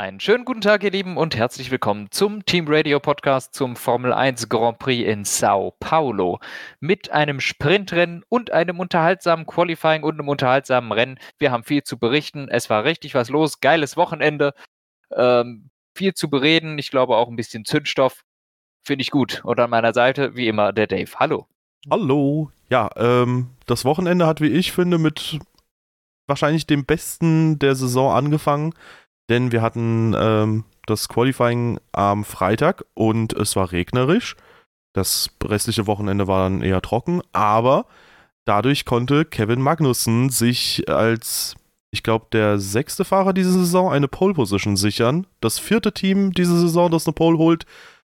Einen schönen guten Tag, ihr Lieben, und herzlich willkommen zum Team Radio Podcast zum Formel 1 Grand Prix in Sao Paulo. Mit einem Sprintrennen und einem unterhaltsamen Qualifying und einem unterhaltsamen Rennen. Wir haben viel zu berichten. Es war richtig was los. Geiles Wochenende. Ähm, viel zu bereden. Ich glaube auch ein bisschen Zündstoff. Finde ich gut. Und an meiner Seite, wie immer, der Dave. Hallo. Hallo. Ja, ähm, das Wochenende hat, wie ich finde, mit wahrscheinlich dem besten der Saison angefangen denn wir hatten ähm, das Qualifying am Freitag und es war regnerisch. Das restliche Wochenende war dann eher trocken, aber dadurch konnte Kevin Magnussen sich als, ich glaube, der sechste Fahrer diese Saison eine Pole Position sichern. Das vierte Team diese Saison, das eine Pole holt.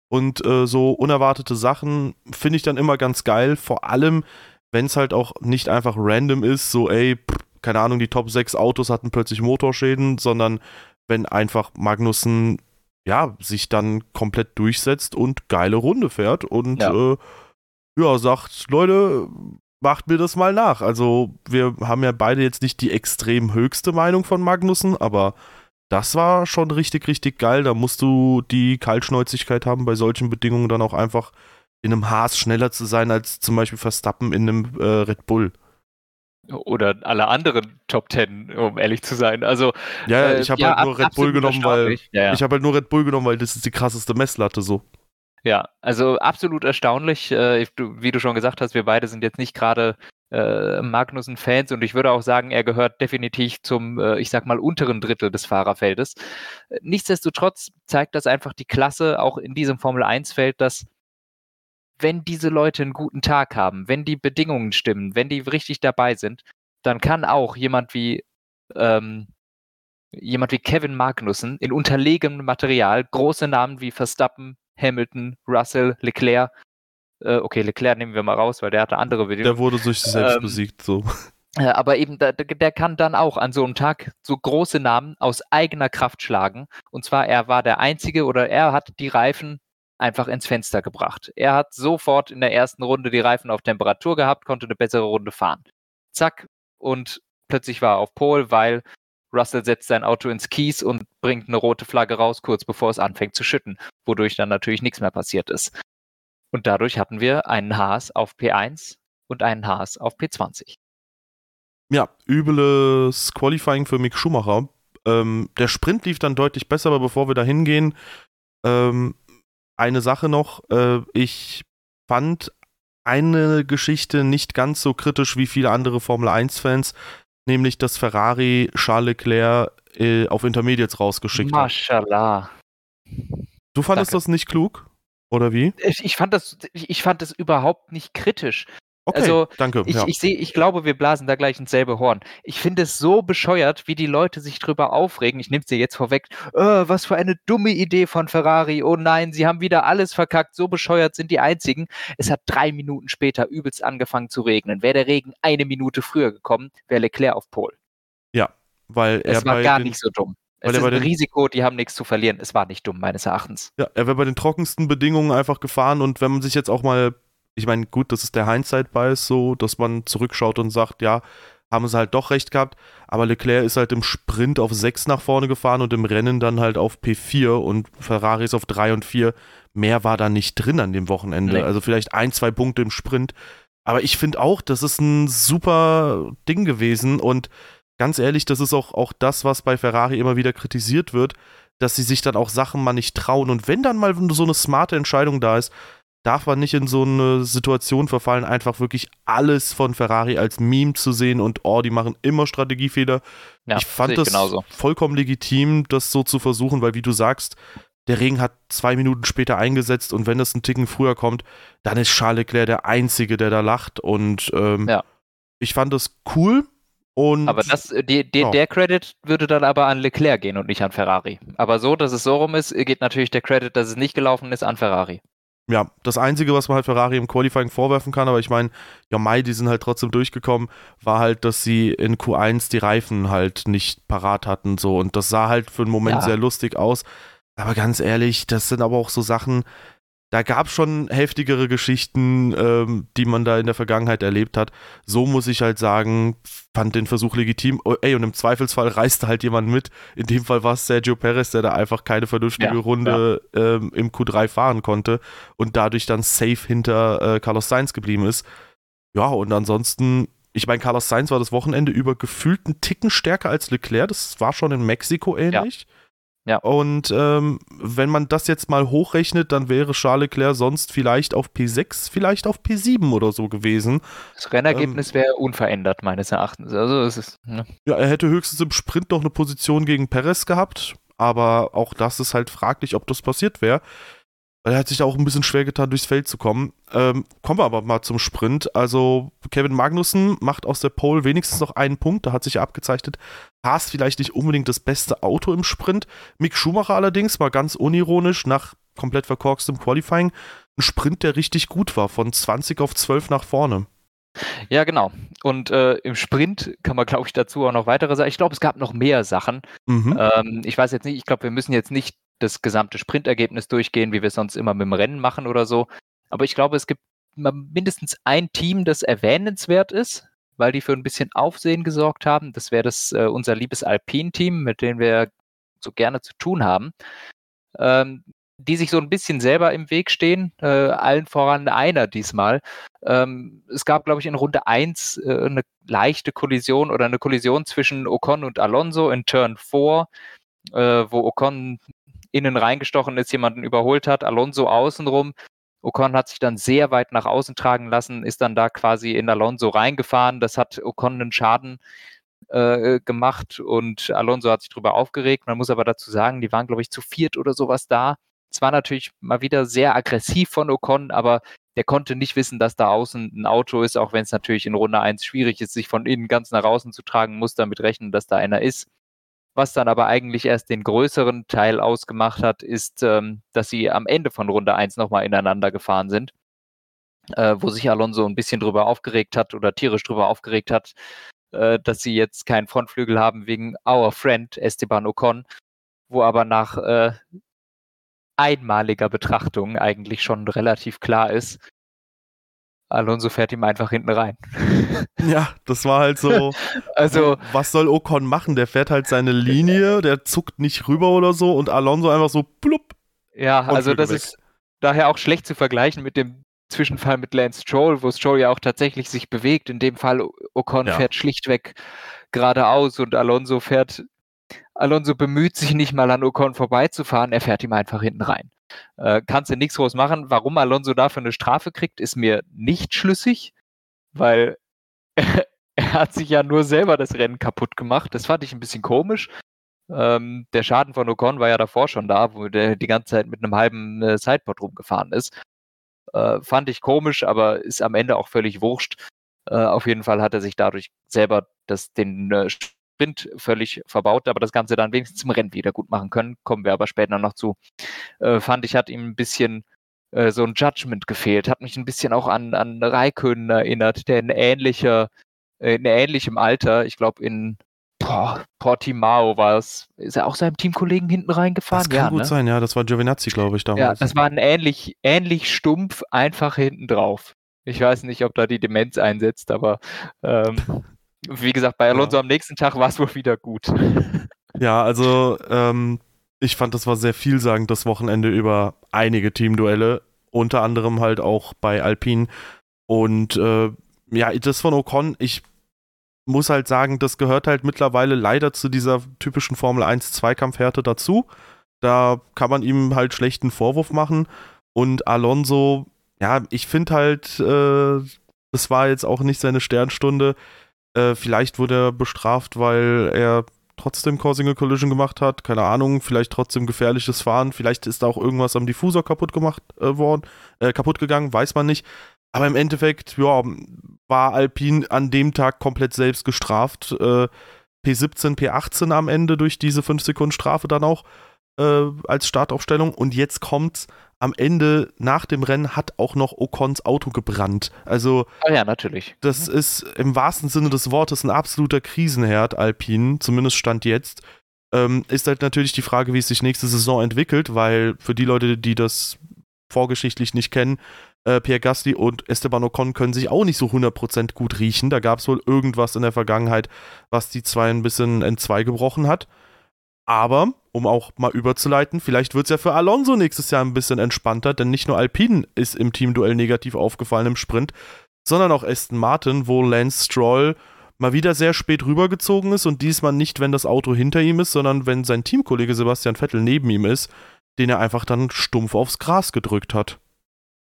Und äh, so unerwartete Sachen finde ich dann immer ganz geil, vor allem wenn es halt auch nicht einfach random ist, so ey, pff, keine Ahnung, die Top 6 Autos hatten plötzlich Motorschäden, sondern wenn einfach Magnussen ja sich dann komplett durchsetzt und geile Runde fährt und ja, äh, ja sagt, Leute, macht mir das mal nach. Also wir haben ja beide jetzt nicht die extrem höchste Meinung von Magnussen, aber das war schon richtig, richtig geil. Da musst du die Kaltschnäuzigkeit haben, bei solchen Bedingungen dann auch einfach in einem Haas schneller zu sein als zum Beispiel Verstappen in einem äh, Red Bull oder alle anderen Top Ten, um ehrlich zu sein. Also ja, äh, ich habe ja, halt nur Red Bull genommen, weil ja, ja. ich habe halt nur Red Bull genommen, weil das ist die krasseste Messlatte so. Ja, also absolut erstaunlich. Äh, wie du schon gesagt hast, wir beide sind jetzt nicht gerade äh, Magnussen-Fans und ich würde auch sagen, er gehört definitiv zum, äh, ich sag mal, unteren Drittel des Fahrerfeldes. Nichtsdestotrotz zeigt das einfach die Klasse auch in diesem Formel-1-Feld, dass wenn diese Leute einen guten Tag haben, wenn die Bedingungen stimmen, wenn die richtig dabei sind, dann kann auch jemand wie ähm, jemand wie Kevin Magnussen in unterlegenem Material große Namen wie Verstappen, Hamilton, Russell, Leclerc, äh, okay, Leclerc nehmen wir mal raus, weil der hatte andere Bedingungen. Der wurde durch sich selbst ähm, besiegt, so. aber eben, der, der, kann dann auch an so einem Tag so große Namen aus eigener Kraft schlagen. Und zwar, er war der Einzige oder er hat die Reifen einfach ins Fenster gebracht. Er hat sofort in der ersten Runde die Reifen auf Temperatur gehabt, konnte eine bessere Runde fahren. Zack, und plötzlich war er auf Pole, weil Russell setzt sein Auto ins Kies und bringt eine rote Flagge raus, kurz bevor es anfängt zu schütten, wodurch dann natürlich nichts mehr passiert ist. Und dadurch hatten wir einen Haas auf P1 und einen Haas auf P20. Ja, übles Qualifying für Mick Schumacher. Ähm, der Sprint lief dann deutlich besser, aber bevor wir da hingehen, ähm, eine Sache noch. Äh, ich fand eine Geschichte nicht ganz so kritisch wie viele andere Formel 1-Fans, nämlich dass Ferrari Charles Leclerc äh, auf Intermediates rausgeschickt Mashallah. hat. Du fandest Danke. das nicht klug? Oder wie? Ich, ich, fand das, ich fand das überhaupt nicht kritisch. Okay, also, danke. Ich, ja. ich, seh, ich glaube, wir blasen da gleich ins selbe Horn. Ich finde es so bescheuert, wie die Leute sich drüber aufregen. Ich nehme es dir jetzt vorweg. Oh, was für eine dumme Idee von Ferrari. Oh nein, sie haben wieder alles verkackt. So bescheuert sind die einzigen. Es hat drei Minuten später übelst angefangen zu regnen. Wäre der Regen eine Minute früher gekommen, wäre Leclerc auf Pol. Ja, weil er. Es war gar nicht so dumm. Es ist ein Risiko, die haben nichts zu verlieren. Es war nicht dumm, meines Erachtens. Ja, er wäre bei den trockensten Bedingungen einfach gefahren und wenn man sich jetzt auch mal ich meine, gut, das ist der Hindsight-Bias so, dass man zurückschaut und sagt, ja, haben sie halt doch recht gehabt, aber Leclerc ist halt im Sprint auf 6 nach vorne gefahren und im Rennen dann halt auf P4 und Ferrari ist auf 3 und 4. Mehr war da nicht drin an dem Wochenende. Nee. Also vielleicht ein, zwei Punkte im Sprint. Aber ich finde auch, das ist ein super Ding gewesen und ganz ehrlich, das ist auch, auch das, was bei Ferrari immer wieder kritisiert wird, dass sie sich dann auch Sachen mal nicht trauen. Und wenn dann mal so eine smarte Entscheidung da ist, darf man nicht in so eine Situation verfallen, einfach wirklich alles von Ferrari als Meme zu sehen und oh, die machen immer Strategiefehler. Ja, ich fand das genauso. vollkommen legitim, das so zu versuchen, weil wie du sagst, der Regen hat zwei Minuten später eingesetzt und wenn es einen Ticken früher kommt, dann ist Charles Leclerc der Einzige, der da lacht und ähm, ja. ich fand das cool. Und, aber das, die, die, ja. der Credit würde dann aber an Leclerc gehen und nicht an Ferrari. Aber so, dass es so rum ist, geht natürlich der Credit, dass es nicht gelaufen ist, an Ferrari ja, das Einzige, was man halt Ferrari im Qualifying vorwerfen kann, aber ich meine, ja, Mai, die sind halt trotzdem durchgekommen, war halt, dass sie in Q1 die Reifen halt nicht parat hatten, so. Und das sah halt für einen Moment ja. sehr lustig aus. Aber ganz ehrlich, das sind aber auch so Sachen, da gab es schon heftigere Geschichten, ähm, die man da in der Vergangenheit erlebt hat. So muss ich halt sagen, fand den Versuch legitim. Oh, ey, und im Zweifelsfall reiste halt jemand mit. In dem Fall war es Sergio Perez, der da einfach keine vernünftige ja, Runde ja. Ähm, im Q3 fahren konnte und dadurch dann safe hinter äh, Carlos Sainz geblieben ist. Ja, und ansonsten, ich meine, Carlos Sainz war das Wochenende über gefühlt einen Ticken stärker als Leclerc. Das war schon in Mexiko ähnlich. Ja. Ja. Und ähm, wenn man das jetzt mal hochrechnet, dann wäre Charles Leclerc sonst vielleicht auf P6, vielleicht auf P7 oder so gewesen. Das Rennergebnis ähm, wäre unverändert, meines Erachtens. Also es ist, ne? Ja, er hätte höchstens im Sprint noch eine Position gegen Perez gehabt, aber auch das ist halt fraglich, ob das passiert wäre. Weil er hat sich da auch ein bisschen schwer getan, durchs Feld zu kommen. Ähm, kommen wir aber mal zum Sprint. Also Kevin Magnussen macht aus der Pole wenigstens noch einen Punkt. Da hat sich ja abgezeichnet, Haas vielleicht nicht unbedingt das beste Auto im Sprint. Mick Schumacher allerdings, mal ganz unironisch, nach komplett verkorkstem Qualifying, ein Sprint, der richtig gut war, von 20 auf 12 nach vorne. Ja, genau. Und äh, im Sprint kann man, glaube ich, dazu auch noch weitere sagen. Ich glaube, es gab noch mehr Sachen. Mhm. Ähm, ich weiß jetzt nicht, ich glaube, wir müssen jetzt nicht das gesamte Sprintergebnis durchgehen, wie wir es sonst immer mit dem Rennen machen oder so. Aber ich glaube, es gibt mindestens ein Team, das erwähnenswert ist, weil die für ein bisschen Aufsehen gesorgt haben. Das wäre das äh, unser liebes Alpin-Team, mit dem wir so gerne zu tun haben. Ähm, die sich so ein bisschen selber im Weg stehen, äh, allen voran einer diesmal. Ähm, es gab, glaube ich, in Runde 1 äh, eine leichte Kollision oder eine Kollision zwischen Ocon und Alonso in Turn 4, äh, wo Ocon innen reingestochen ist, jemanden überholt hat, Alonso außenrum. Ocon hat sich dann sehr weit nach außen tragen lassen, ist dann da quasi in Alonso reingefahren. Das hat Ocon einen Schaden äh, gemacht und Alonso hat sich darüber aufgeregt. Man muss aber dazu sagen, die waren, glaube ich, zu viert oder sowas da. Es war natürlich mal wieder sehr aggressiv von Ocon, aber der konnte nicht wissen, dass da außen ein Auto ist, auch wenn es natürlich in Runde 1 schwierig ist, sich von innen ganz nach außen zu tragen, muss damit rechnen, dass da einer ist. Was dann aber eigentlich erst den größeren Teil ausgemacht hat, ist, ähm, dass sie am Ende von Runde 1 nochmal ineinander gefahren sind, äh, wo sich Alonso ein bisschen drüber aufgeregt hat oder tierisch drüber aufgeregt hat, äh, dass sie jetzt keinen Frontflügel haben wegen Our Friend Esteban Ocon, wo aber nach äh, einmaliger Betrachtung eigentlich schon relativ klar ist, Alonso fährt ihm einfach hinten rein. Ja, das war halt so. also, was soll Ocon machen? Der fährt halt seine Linie, der zuckt nicht rüber oder so und Alonso einfach so plupp. Ja, also das ist daher auch schlecht zu vergleichen mit dem Zwischenfall mit Lance Stroll, wo Stroll ja auch tatsächlich sich bewegt. In dem Fall Ocon ja. fährt schlichtweg geradeaus und Alonso fährt. Alonso bemüht sich nicht mal an Ocon vorbeizufahren, er fährt ihm einfach hinten rein. Äh, kannst du nichts groß machen. Warum Alonso dafür eine Strafe kriegt, ist mir nicht schlüssig, weil er hat sich ja nur selber das Rennen kaputt gemacht. Das fand ich ein bisschen komisch. Ähm, der Schaden von Ocon war ja davor schon da, wo der die ganze Zeit mit einem halben äh, Sideboard rumgefahren ist. Äh, fand ich komisch, aber ist am Ende auch völlig wurscht. Äh, auf jeden Fall hat er sich dadurch selber das, den äh, Sprint völlig verbaut, aber das Ganze dann wenigstens im Rennen wieder gut machen können. Kommen wir aber später noch zu. Äh, fand ich, hat ihm ein bisschen äh, so ein Judgment gefehlt. Hat mich ein bisschen auch an, an Raikön erinnert, der in ähnlicher, äh, in ähnlichem Alter, ich glaube in boah, Portimao war es, ist er auch seinem Teamkollegen hinten reingefahren? Das kann ja, gut ne? sein, ja, das war Giovinazzi, glaube ich, damals. Ja, das war ein ähnlich, ähnlich stumpf, einfach hinten drauf. Ich weiß nicht, ob da die Demenz einsetzt, aber ähm, wie gesagt, bei Alonso ja. am nächsten Tag war es wohl wieder gut. Ja, also ähm, ich fand, das war sehr vielsagend das Wochenende über einige Teamduelle, unter anderem halt auch bei Alpine. Und äh, ja, das von Ocon, ich muss halt sagen, das gehört halt mittlerweile leider zu dieser typischen Formel 1 Zweikampfhärte dazu. Da kann man ihm halt schlechten Vorwurf machen. Und Alonso, ja, ich finde halt, äh, das war jetzt auch nicht seine Sternstunde. Äh, vielleicht wurde er bestraft, weil er trotzdem Causing Collision gemacht hat. Keine Ahnung, vielleicht trotzdem gefährliches Fahren. Vielleicht ist da auch irgendwas am Diffusor kaputt gemacht äh, worden, äh, kaputt gegangen, weiß man nicht. Aber im Endeffekt, ja, war Alpine an dem Tag komplett selbst gestraft. Äh, P17, P18 am Ende durch diese 5 Sekunden Strafe dann auch äh, als Startaufstellung. Und jetzt kommt's am Ende nach dem Rennen hat auch noch Ocons Auto gebrannt. Also, oh ja, natürlich. Das mhm. ist im wahrsten Sinne des Wortes ein absoluter Krisenherd, Alpine, zumindest stand jetzt. Ähm, ist halt natürlich die Frage, wie es sich nächste Saison entwickelt, weil für die Leute, die das vorgeschichtlich nicht kennen, äh, Pierre Gasly und Esteban Ocon können sich auch nicht so 100% gut riechen. Da gab es wohl irgendwas in der Vergangenheit, was die zwei ein bisschen entzwei gebrochen hat. Aber, um auch mal überzuleiten, vielleicht wird es ja für Alonso nächstes Jahr ein bisschen entspannter, denn nicht nur Alpine ist im Teamduell negativ aufgefallen im Sprint, sondern auch Aston Martin, wo Lance Stroll mal wieder sehr spät rübergezogen ist und diesmal nicht, wenn das Auto hinter ihm ist, sondern wenn sein Teamkollege Sebastian Vettel neben ihm ist, den er einfach dann stumpf aufs Gras gedrückt hat.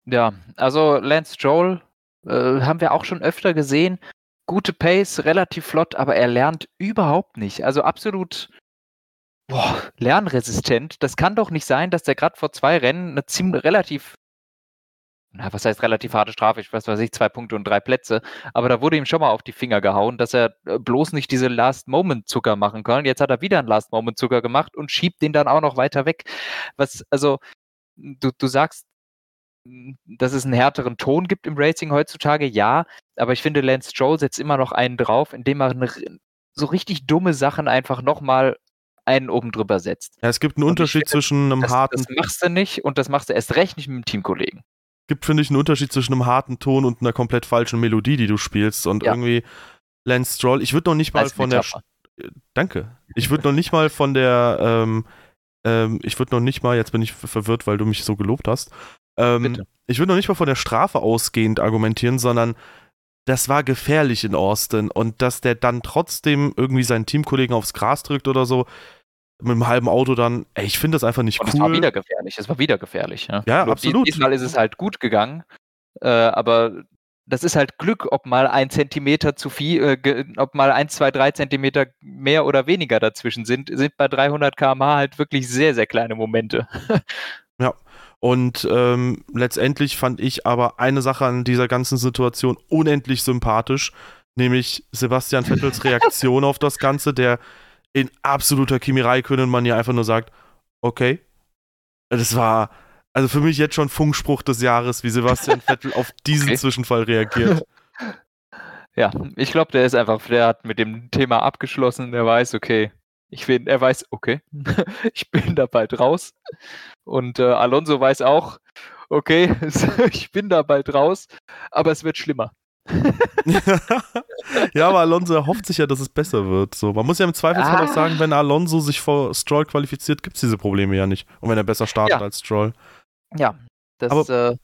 Ja, also Lance Stroll äh, haben wir auch schon öfter gesehen. Gute Pace, relativ flott, aber er lernt überhaupt nicht. Also absolut boah, lernresistent. Das kann doch nicht sein, dass der gerade vor zwei Rennen eine ziemlich relativ, na, was heißt relativ harte Strafe? Ich weiß, weiß ich, zwei Punkte und drei Plätze. Aber da wurde ihm schon mal auf die Finger gehauen, dass er äh, bloß nicht diese Last-Moment-Zucker machen kann. Jetzt hat er wieder einen Last-Moment-Zucker gemacht und schiebt den dann auch noch weiter weg. Was, also, du, du sagst, dass es einen härteren Ton gibt im Racing heutzutage, ja, aber ich finde, Lance Stroll setzt immer noch einen drauf, indem er so richtig dumme Sachen einfach nochmal einen oben drüber setzt. Ja, es gibt einen und Unterschied finde, zwischen einem das, harten. Das machst du nicht und das machst du erst recht nicht mit dem Teamkollegen. Gibt, finde ich, einen Unterschied zwischen einem harten Ton und einer komplett falschen Melodie, die du spielst. Und ja. irgendwie Lance Stroll, ich würde noch nicht mal Als von Metapher. der. Äh, danke. Ich würde noch nicht mal von der. Ähm, ähm, ich würde noch nicht mal, jetzt bin ich verwirrt, weil du mich so gelobt hast. Ähm, ich würde noch nicht mal von der Strafe ausgehend argumentieren, sondern das war gefährlich in Austin und dass der dann trotzdem irgendwie seinen Teamkollegen aufs Gras drückt oder so, mit einem halben Auto dann, ey, ich finde das einfach nicht und cool. Es war wieder gefährlich, es war wieder gefährlich. Ja, ja absolut. Diesmal ist es halt gut gegangen, äh, aber das ist halt Glück, ob mal ein Zentimeter zu viel, äh, ob mal ein, zwei, drei Zentimeter mehr oder weniger dazwischen sind, sind bei 300 km/h halt wirklich sehr, sehr kleine Momente. ja, und ähm, letztendlich fand ich aber eine Sache an dieser ganzen Situation unendlich sympathisch, nämlich Sebastian Vettels Reaktion auf das Ganze, der in absoluter Kimi Räikkönen-Manier einfach nur sagt, okay. Das war also für mich jetzt schon Funkspruch des Jahres, wie Sebastian Vettel auf diesen okay. Zwischenfall reagiert. Ja, ich glaube, der ist einfach, der hat mit dem Thema abgeschlossen, der weiß, okay, ich bin, er weiß, okay, ich bin da bald raus. Und äh, Alonso weiß auch, okay, ich bin da bald raus, aber es wird schlimmer. ja, aber Alonso erhofft sich ja, dass es besser wird. So, man muss ja im Zweifelsfall ah. auch sagen, wenn Alonso sich vor Stroll qualifiziert, gibt es diese Probleme ja nicht. Und wenn er besser startet ja. als Stroll. Ja, das aber, äh,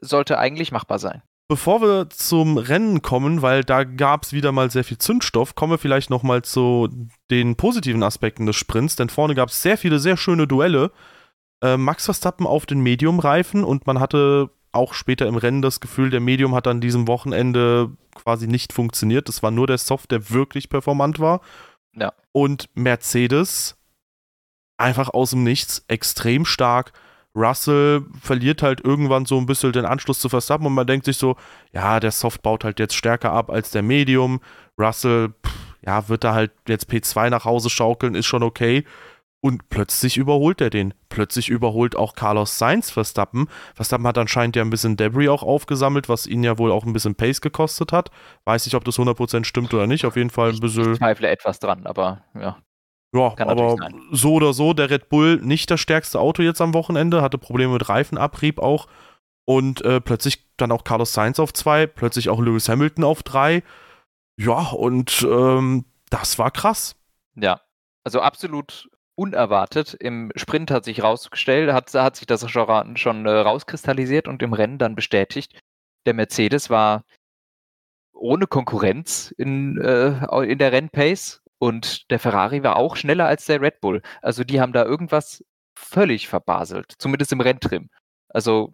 sollte eigentlich machbar sein. Bevor wir zum Rennen kommen, weil da gab es wieder mal sehr viel Zündstoff, kommen wir vielleicht nochmal zu den positiven Aspekten des Sprints, denn vorne gab es sehr viele sehr schöne Duelle. Äh, Max Verstappen auf den Medium-Reifen und man hatte auch später im Rennen das Gefühl, der Medium hat an diesem Wochenende quasi nicht funktioniert. Es war nur der Soft, der wirklich performant war. Ja. Und Mercedes einfach aus dem Nichts extrem stark Russell verliert halt irgendwann so ein bisschen den Anschluss zu Verstappen und man denkt sich so, ja, der Soft baut halt jetzt stärker ab als der Medium. Russell, pff, ja, wird da halt jetzt P2 nach Hause schaukeln, ist schon okay. Und plötzlich überholt er den. Plötzlich überholt auch Carlos Sainz Verstappen. Verstappen hat anscheinend ja ein bisschen Debris auch aufgesammelt, was ihn ja wohl auch ein bisschen Pace gekostet hat. Weiß nicht, ob das 100% stimmt oder nicht. Auf jeden Fall ein bisschen. Ich zweifle etwas dran, aber ja. Ja, Kann aber so oder so, der Red Bull nicht das stärkste Auto jetzt am Wochenende, hatte Probleme mit Reifenabrieb auch. Und äh, plötzlich dann auch Carlos Sainz auf zwei, plötzlich auch Lewis Hamilton auf drei. Ja, und ähm, das war krass. Ja, also absolut unerwartet. Im Sprint hat sich rausgestellt, hat, hat sich das schon, schon äh, rauskristallisiert und im Rennen dann bestätigt. Der Mercedes war ohne Konkurrenz in, äh, in der Rennpace und der Ferrari war auch schneller als der Red Bull. Also die haben da irgendwas völlig verbaselt, zumindest im Renntrim. Also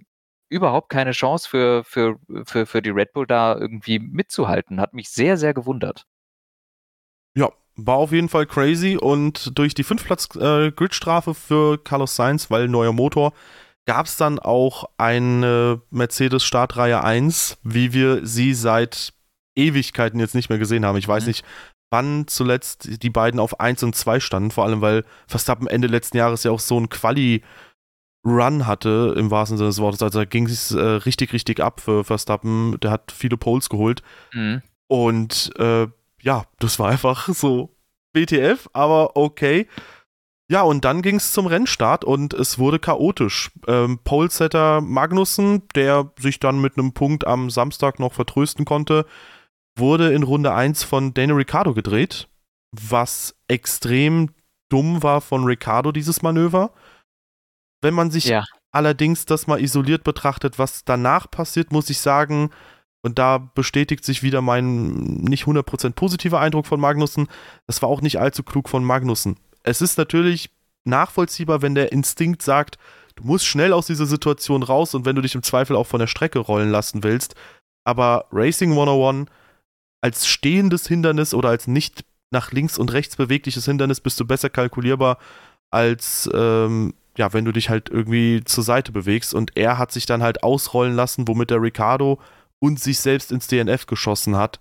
überhaupt keine Chance für, für, für, für die Red Bull da irgendwie mitzuhalten. Hat mich sehr, sehr gewundert. Ja, war auf jeden Fall crazy und durch die 5-Platz-Gridstrafe äh, für Carlos Sainz, weil neuer Motor, gab es dann auch eine Mercedes Startreihe 1, wie wir sie seit Ewigkeiten jetzt nicht mehr gesehen haben. Ich weiß mhm. nicht, wann zuletzt die beiden auf 1 und 2 standen, vor allem weil Verstappen Ende letzten Jahres ja auch so ein Quali Run hatte, im wahrsten Sinne des Wortes. Also da ging es äh, richtig, richtig ab für Verstappen. Der hat viele Poles geholt. Mhm. Und äh, ja, das war einfach so BTF, aber okay. Ja, und dann ging es zum Rennstart und es wurde chaotisch. Ähm, Polesetter Magnussen, der sich dann mit einem Punkt am Samstag noch vertrösten konnte, wurde in Runde 1 von Daniel Ricciardo gedreht, was extrem dumm war von Ricciardo, dieses Manöver. Wenn man sich ja. allerdings das mal isoliert betrachtet, was danach passiert, muss ich sagen, und da bestätigt sich wieder mein nicht 100% positiver Eindruck von Magnussen, das war auch nicht allzu klug von Magnussen es ist natürlich nachvollziehbar, wenn der Instinkt sagt, du musst schnell aus dieser Situation raus und wenn du dich im Zweifel auch von der Strecke rollen lassen willst. Aber Racing 101 als stehendes Hindernis oder als nicht nach links und rechts bewegliches Hindernis bist du besser kalkulierbar als ähm, ja, wenn du dich halt irgendwie zur Seite bewegst. Und er hat sich dann halt ausrollen lassen, womit der Ricardo und sich selbst ins DNF geschossen hat.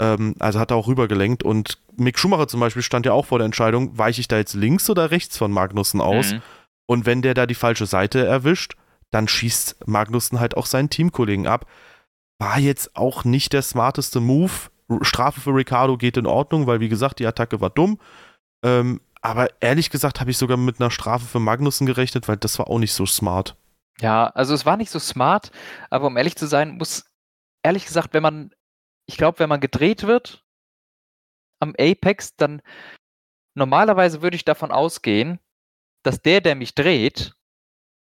Ähm, also hat er auch rübergelenkt und Mick Schumacher zum Beispiel stand ja auch vor der Entscheidung, weiche ich da jetzt links oder rechts von Magnussen aus? Mhm. Und wenn der da die falsche Seite erwischt, dann schießt Magnussen halt auch seinen Teamkollegen ab. War jetzt auch nicht der smarteste Move. Strafe für Ricardo geht in Ordnung, weil wie gesagt, die Attacke war dumm. Ähm, aber ehrlich gesagt habe ich sogar mit einer Strafe für Magnussen gerechnet, weil das war auch nicht so smart. Ja, also es war nicht so smart, aber um ehrlich zu sein, muss ehrlich gesagt, wenn man ich glaube, wenn man gedreht wird am Apex, dann normalerweise würde ich davon ausgehen, dass der, der mich dreht,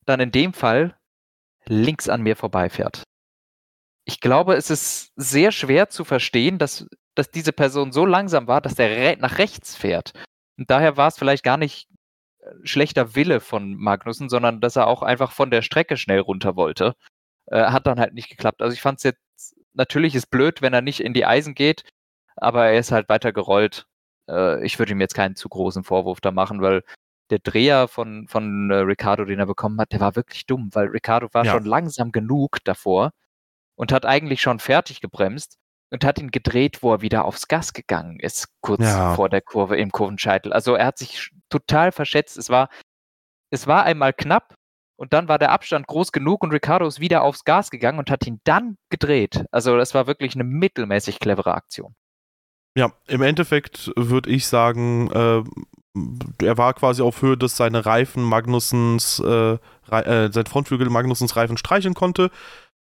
dann in dem Fall links an mir vorbeifährt. Ich glaube, es ist sehr schwer zu verstehen, dass, dass diese Person so langsam war, dass der nach rechts fährt. Und daher war es vielleicht gar nicht äh, schlechter Wille von Magnussen, sondern dass er auch einfach von der Strecke schnell runter wollte. Äh, hat dann halt nicht geklappt. Also ich fand es jetzt natürlich ist blöd, wenn er nicht in die Eisen geht, aber er ist halt weiter gerollt. Äh, ich würde ihm jetzt keinen zu großen Vorwurf da machen, weil der Dreher von, von äh, Ricardo, den er bekommen hat, der war wirklich dumm, weil Ricardo war ja. schon langsam genug davor und hat eigentlich schon fertig gebremst und hat ihn gedreht, wo er wieder aufs Gas gegangen ist, kurz ja. vor der Kurve im Kurvenscheitel. Also er hat sich total verschätzt. Es war, es war einmal knapp, und dann war der Abstand groß genug und Ricardo ist wieder aufs Gas gegangen und hat ihn dann gedreht. Also das war wirklich eine mittelmäßig clevere Aktion. Ja, im Endeffekt würde ich sagen, äh, er war quasi auf Höhe, dass seine Reifen Magnussens, äh, äh, sein Frontflügel Magnussens Reifen streicheln konnte.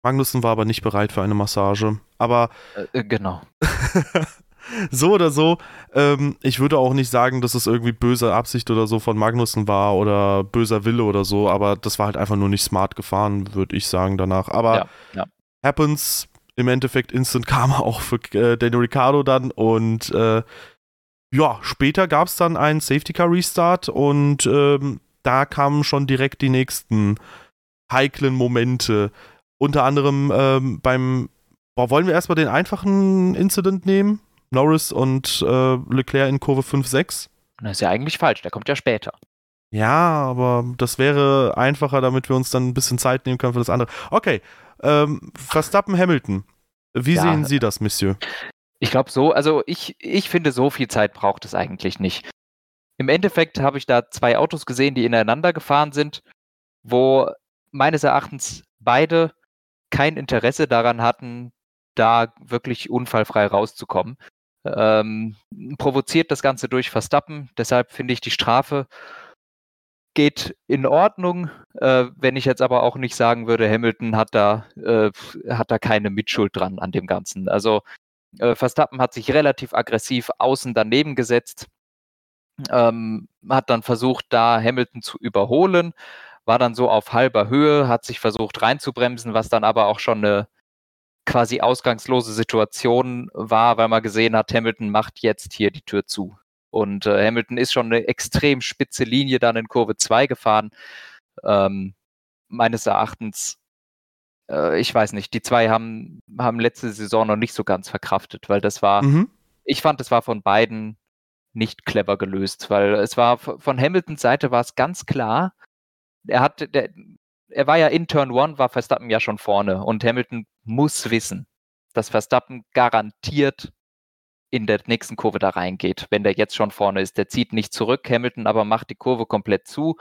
Magnussen war aber nicht bereit für eine Massage. Aber. Äh, äh genau. so oder so, ähm, ich würde auch nicht sagen, dass es irgendwie böse Absicht oder so von Magnussen war oder böser Wille oder so, aber das war halt einfach nur nicht smart gefahren, würde ich sagen danach. Aber ja, ja. happens im Endeffekt Instant Karma auch für äh, Daniel Ricciardo dann und äh, ja, später gab es dann einen Safety Car Restart und ähm, da kamen schon direkt die nächsten heiklen Momente. Unter anderem ähm, beim, boah, wollen wir erstmal den einfachen Incident nehmen? Norris und äh, Leclerc in Kurve 5, 6. Das ist ja eigentlich falsch, der kommt ja später. Ja, aber das wäre einfacher, damit wir uns dann ein bisschen Zeit nehmen können für das andere. Okay, ähm, Verstappen Hamilton. Wie ja, sehen Sie das, Monsieur? Ich glaube so, also ich, ich finde, so viel Zeit braucht es eigentlich nicht. Im Endeffekt habe ich da zwei Autos gesehen, die ineinander gefahren sind, wo meines Erachtens beide kein Interesse daran hatten, da wirklich unfallfrei rauszukommen ähm, provoziert das Ganze durch Verstappen. Deshalb finde ich die Strafe geht in Ordnung, äh, wenn ich jetzt aber auch nicht sagen würde, Hamilton hat da, äh, hat da keine Mitschuld dran an dem Ganzen. Also äh, Verstappen hat sich relativ aggressiv außen daneben gesetzt, ähm, hat dann versucht, da Hamilton zu überholen, war dann so auf halber Höhe, hat sich versucht reinzubremsen, was dann aber auch schon eine quasi ausgangslose Situation war, weil man gesehen hat, Hamilton macht jetzt hier die Tür zu. Und äh, Hamilton ist schon eine extrem spitze Linie dann in Kurve 2 gefahren. Ähm, meines Erachtens, äh, ich weiß nicht, die zwei haben, haben letzte Saison noch nicht so ganz verkraftet, weil das war, mhm. ich fand, es war von beiden nicht clever gelöst, weil es war von Hamiltons Seite war es ganz klar, er hat, der, er war ja in Turn One, war Verstappen ja schon vorne und Hamilton muss wissen, dass Verstappen garantiert in der nächsten Kurve da reingeht, wenn der jetzt schon vorne ist. Der zieht nicht zurück, Hamilton aber macht die Kurve komplett zu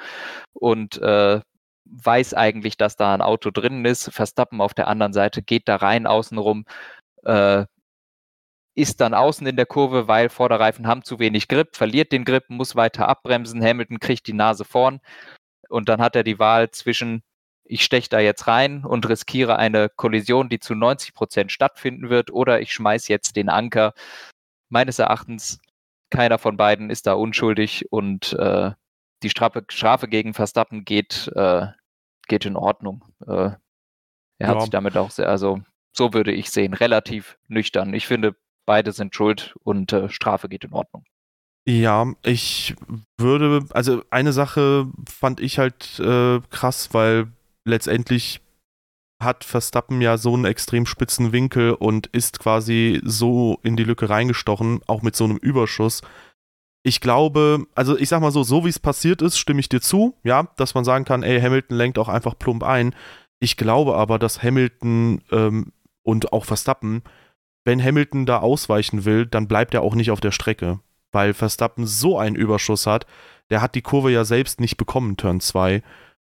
und äh, weiß eigentlich, dass da ein Auto drin ist. Verstappen auf der anderen Seite geht da rein außenrum, äh, ist dann außen in der Kurve, weil Vorderreifen haben zu wenig Grip, verliert den Grip, muss weiter abbremsen. Hamilton kriegt die Nase vorn und dann hat er die Wahl zwischen ich steche da jetzt rein und riskiere eine Kollision, die zu 90 Prozent stattfinden wird, oder ich schmeiße jetzt den Anker. Meines Erachtens, keiner von beiden ist da unschuldig und äh, die Strafe, Strafe, gegen Verstappen geht, äh, geht in Ordnung. Äh, er hat ja. sich damit auch sehr, also so würde ich sehen, relativ nüchtern. Ich finde, beide sind schuld und äh, Strafe geht in Ordnung. Ja, ich würde, also eine Sache fand ich halt äh, krass, weil letztendlich hat Verstappen ja so einen extrem spitzen Winkel und ist quasi so in die Lücke reingestochen, auch mit so einem Überschuss. Ich glaube, also ich sag mal so, so wie es passiert ist, stimme ich dir zu, ja, dass man sagen kann, ey, Hamilton lenkt auch einfach plump ein. Ich glaube aber, dass Hamilton ähm, und auch Verstappen, wenn Hamilton da ausweichen will, dann bleibt er auch nicht auf der Strecke, weil Verstappen so einen Überschuss hat. Der hat die Kurve ja selbst nicht bekommen, Turn 2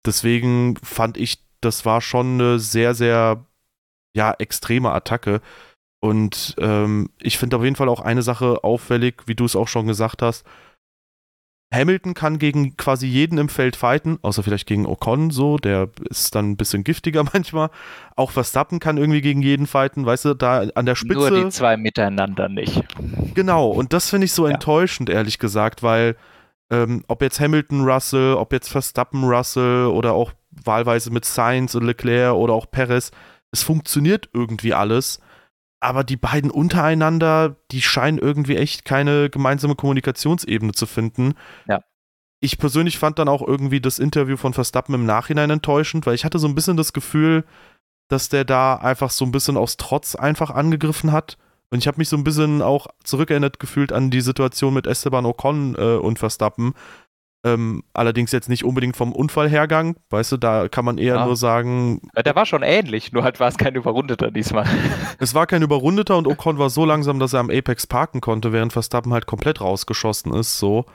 deswegen fand ich, das war schon eine sehr, sehr, ja, extreme Attacke. Und ähm, ich finde auf jeden Fall auch eine Sache auffällig, wie du es auch schon gesagt hast. Hamilton kann gegen quasi jeden im Feld fighten, außer vielleicht gegen Ocon so, der ist dann ein bisschen giftiger manchmal. Auch Verstappen kann irgendwie gegen jeden fighten, weißt du, da an der Spitze. Nur die zwei miteinander nicht. Genau, und das finde ich so ja. enttäuschend, ehrlich gesagt, weil ähm, ob jetzt Hamilton Russell, ob jetzt Verstappen Russell oder auch wahlweise mit Sainz und Leclerc oder auch Perez, es funktioniert irgendwie alles. Aber die beiden untereinander, die scheinen irgendwie echt keine gemeinsame Kommunikationsebene zu finden. Ja. Ich persönlich fand dann auch irgendwie das Interview von Verstappen im Nachhinein enttäuschend, weil ich hatte so ein bisschen das Gefühl, dass der da einfach so ein bisschen aus Trotz einfach angegriffen hat und ich habe mich so ein bisschen auch zurückerinnert gefühlt an die Situation mit Esteban Ocon äh, und Verstappen. Ähm, allerdings jetzt nicht unbedingt vom Unfallhergang, weißt du, da kann man eher ja. nur sagen. Ja, der war schon ähnlich, nur halt war es kein Überrundeter diesmal. Es war kein Überrundeter und Ocon war so langsam, dass er am Apex parken konnte, während Verstappen halt komplett rausgeschossen ist. So.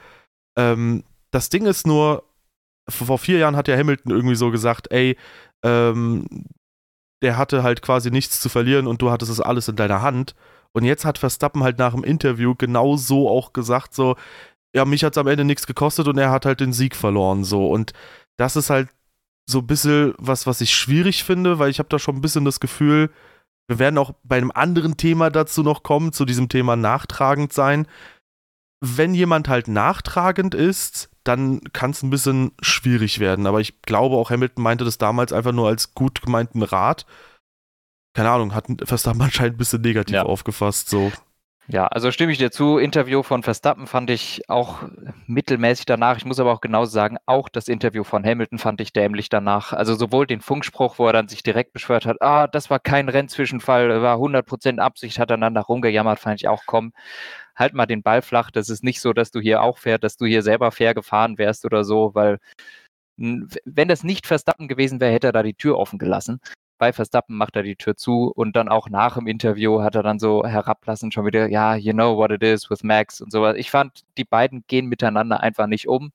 Ähm, das Ding ist nur, vor vier Jahren hat ja Hamilton irgendwie so gesagt, ey, ähm, der hatte halt quasi nichts zu verlieren und du hattest es alles in deiner Hand. Und jetzt hat Verstappen halt nach dem Interview genau so auch gesagt, so, ja, mich hat es am Ende nichts gekostet und er hat halt den Sieg verloren, so. Und das ist halt so ein bisschen was, was ich schwierig finde, weil ich habe da schon ein bisschen das Gefühl, wir werden auch bei einem anderen Thema dazu noch kommen, zu diesem Thema nachtragend sein. Wenn jemand halt nachtragend ist, dann kann es ein bisschen schwierig werden. Aber ich glaube auch, Hamilton meinte das damals einfach nur als gut gemeinten Rat keine Ahnung, hat Verstappen anscheinend ein bisschen negativ ja. aufgefasst, so. Ja, also stimme ich dir zu. Interview von Verstappen fand ich auch mittelmäßig danach. Ich muss aber auch genauso sagen, auch das Interview von Hamilton fand ich dämlich danach. Also sowohl den Funkspruch, wo er dann sich direkt beschwört hat, ah, das war kein Rennzwischenfall, war 100% Absicht, hat einander rumgejammert, fand ich auch, komm, halt mal den Ball flach. Das ist nicht so, dass du hier auch fährst, dass du hier selber fair gefahren wärst oder so, weil wenn das nicht Verstappen gewesen wäre, hätte er da die Tür offen gelassen bei Verstappen macht er die Tür zu und dann auch nach dem Interview hat er dann so herablassend schon wieder, ja, you know what it is with Max und sowas. Ich fand, die beiden gehen miteinander einfach nicht um.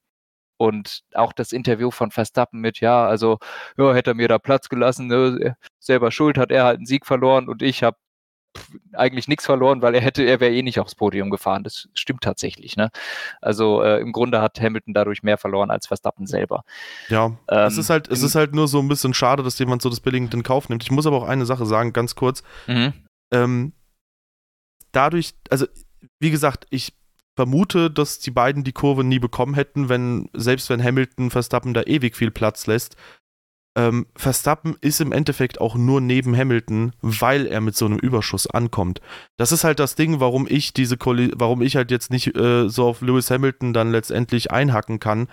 Und auch das Interview von Verstappen mit, ja, also, ja, hätte er mir da Platz gelassen, ne, selber schuld, hat er halt einen Sieg verloren und ich habe eigentlich nichts verloren, weil er hätte, er wäre eh nicht aufs Podium gefahren. Das stimmt tatsächlich. Ne? Also äh, im Grunde hat Hamilton dadurch mehr verloren als Verstappen selber. Ja, ähm, es ist halt, es ist halt nur so ein bisschen schade, dass jemand so das billigend in Kauf nimmt. Ich muss aber auch eine Sache sagen, ganz kurz. Mhm. Ähm, dadurch, also wie gesagt, ich vermute, dass die beiden die Kurve nie bekommen hätten, wenn, selbst wenn Hamilton Verstappen da ewig viel Platz lässt ähm, Verstappen ist im Endeffekt auch nur neben Hamilton, weil er mit so einem Überschuss ankommt. Das ist halt das Ding, warum ich diese Kolli warum ich halt jetzt nicht äh, so auf Lewis Hamilton dann letztendlich einhacken kann,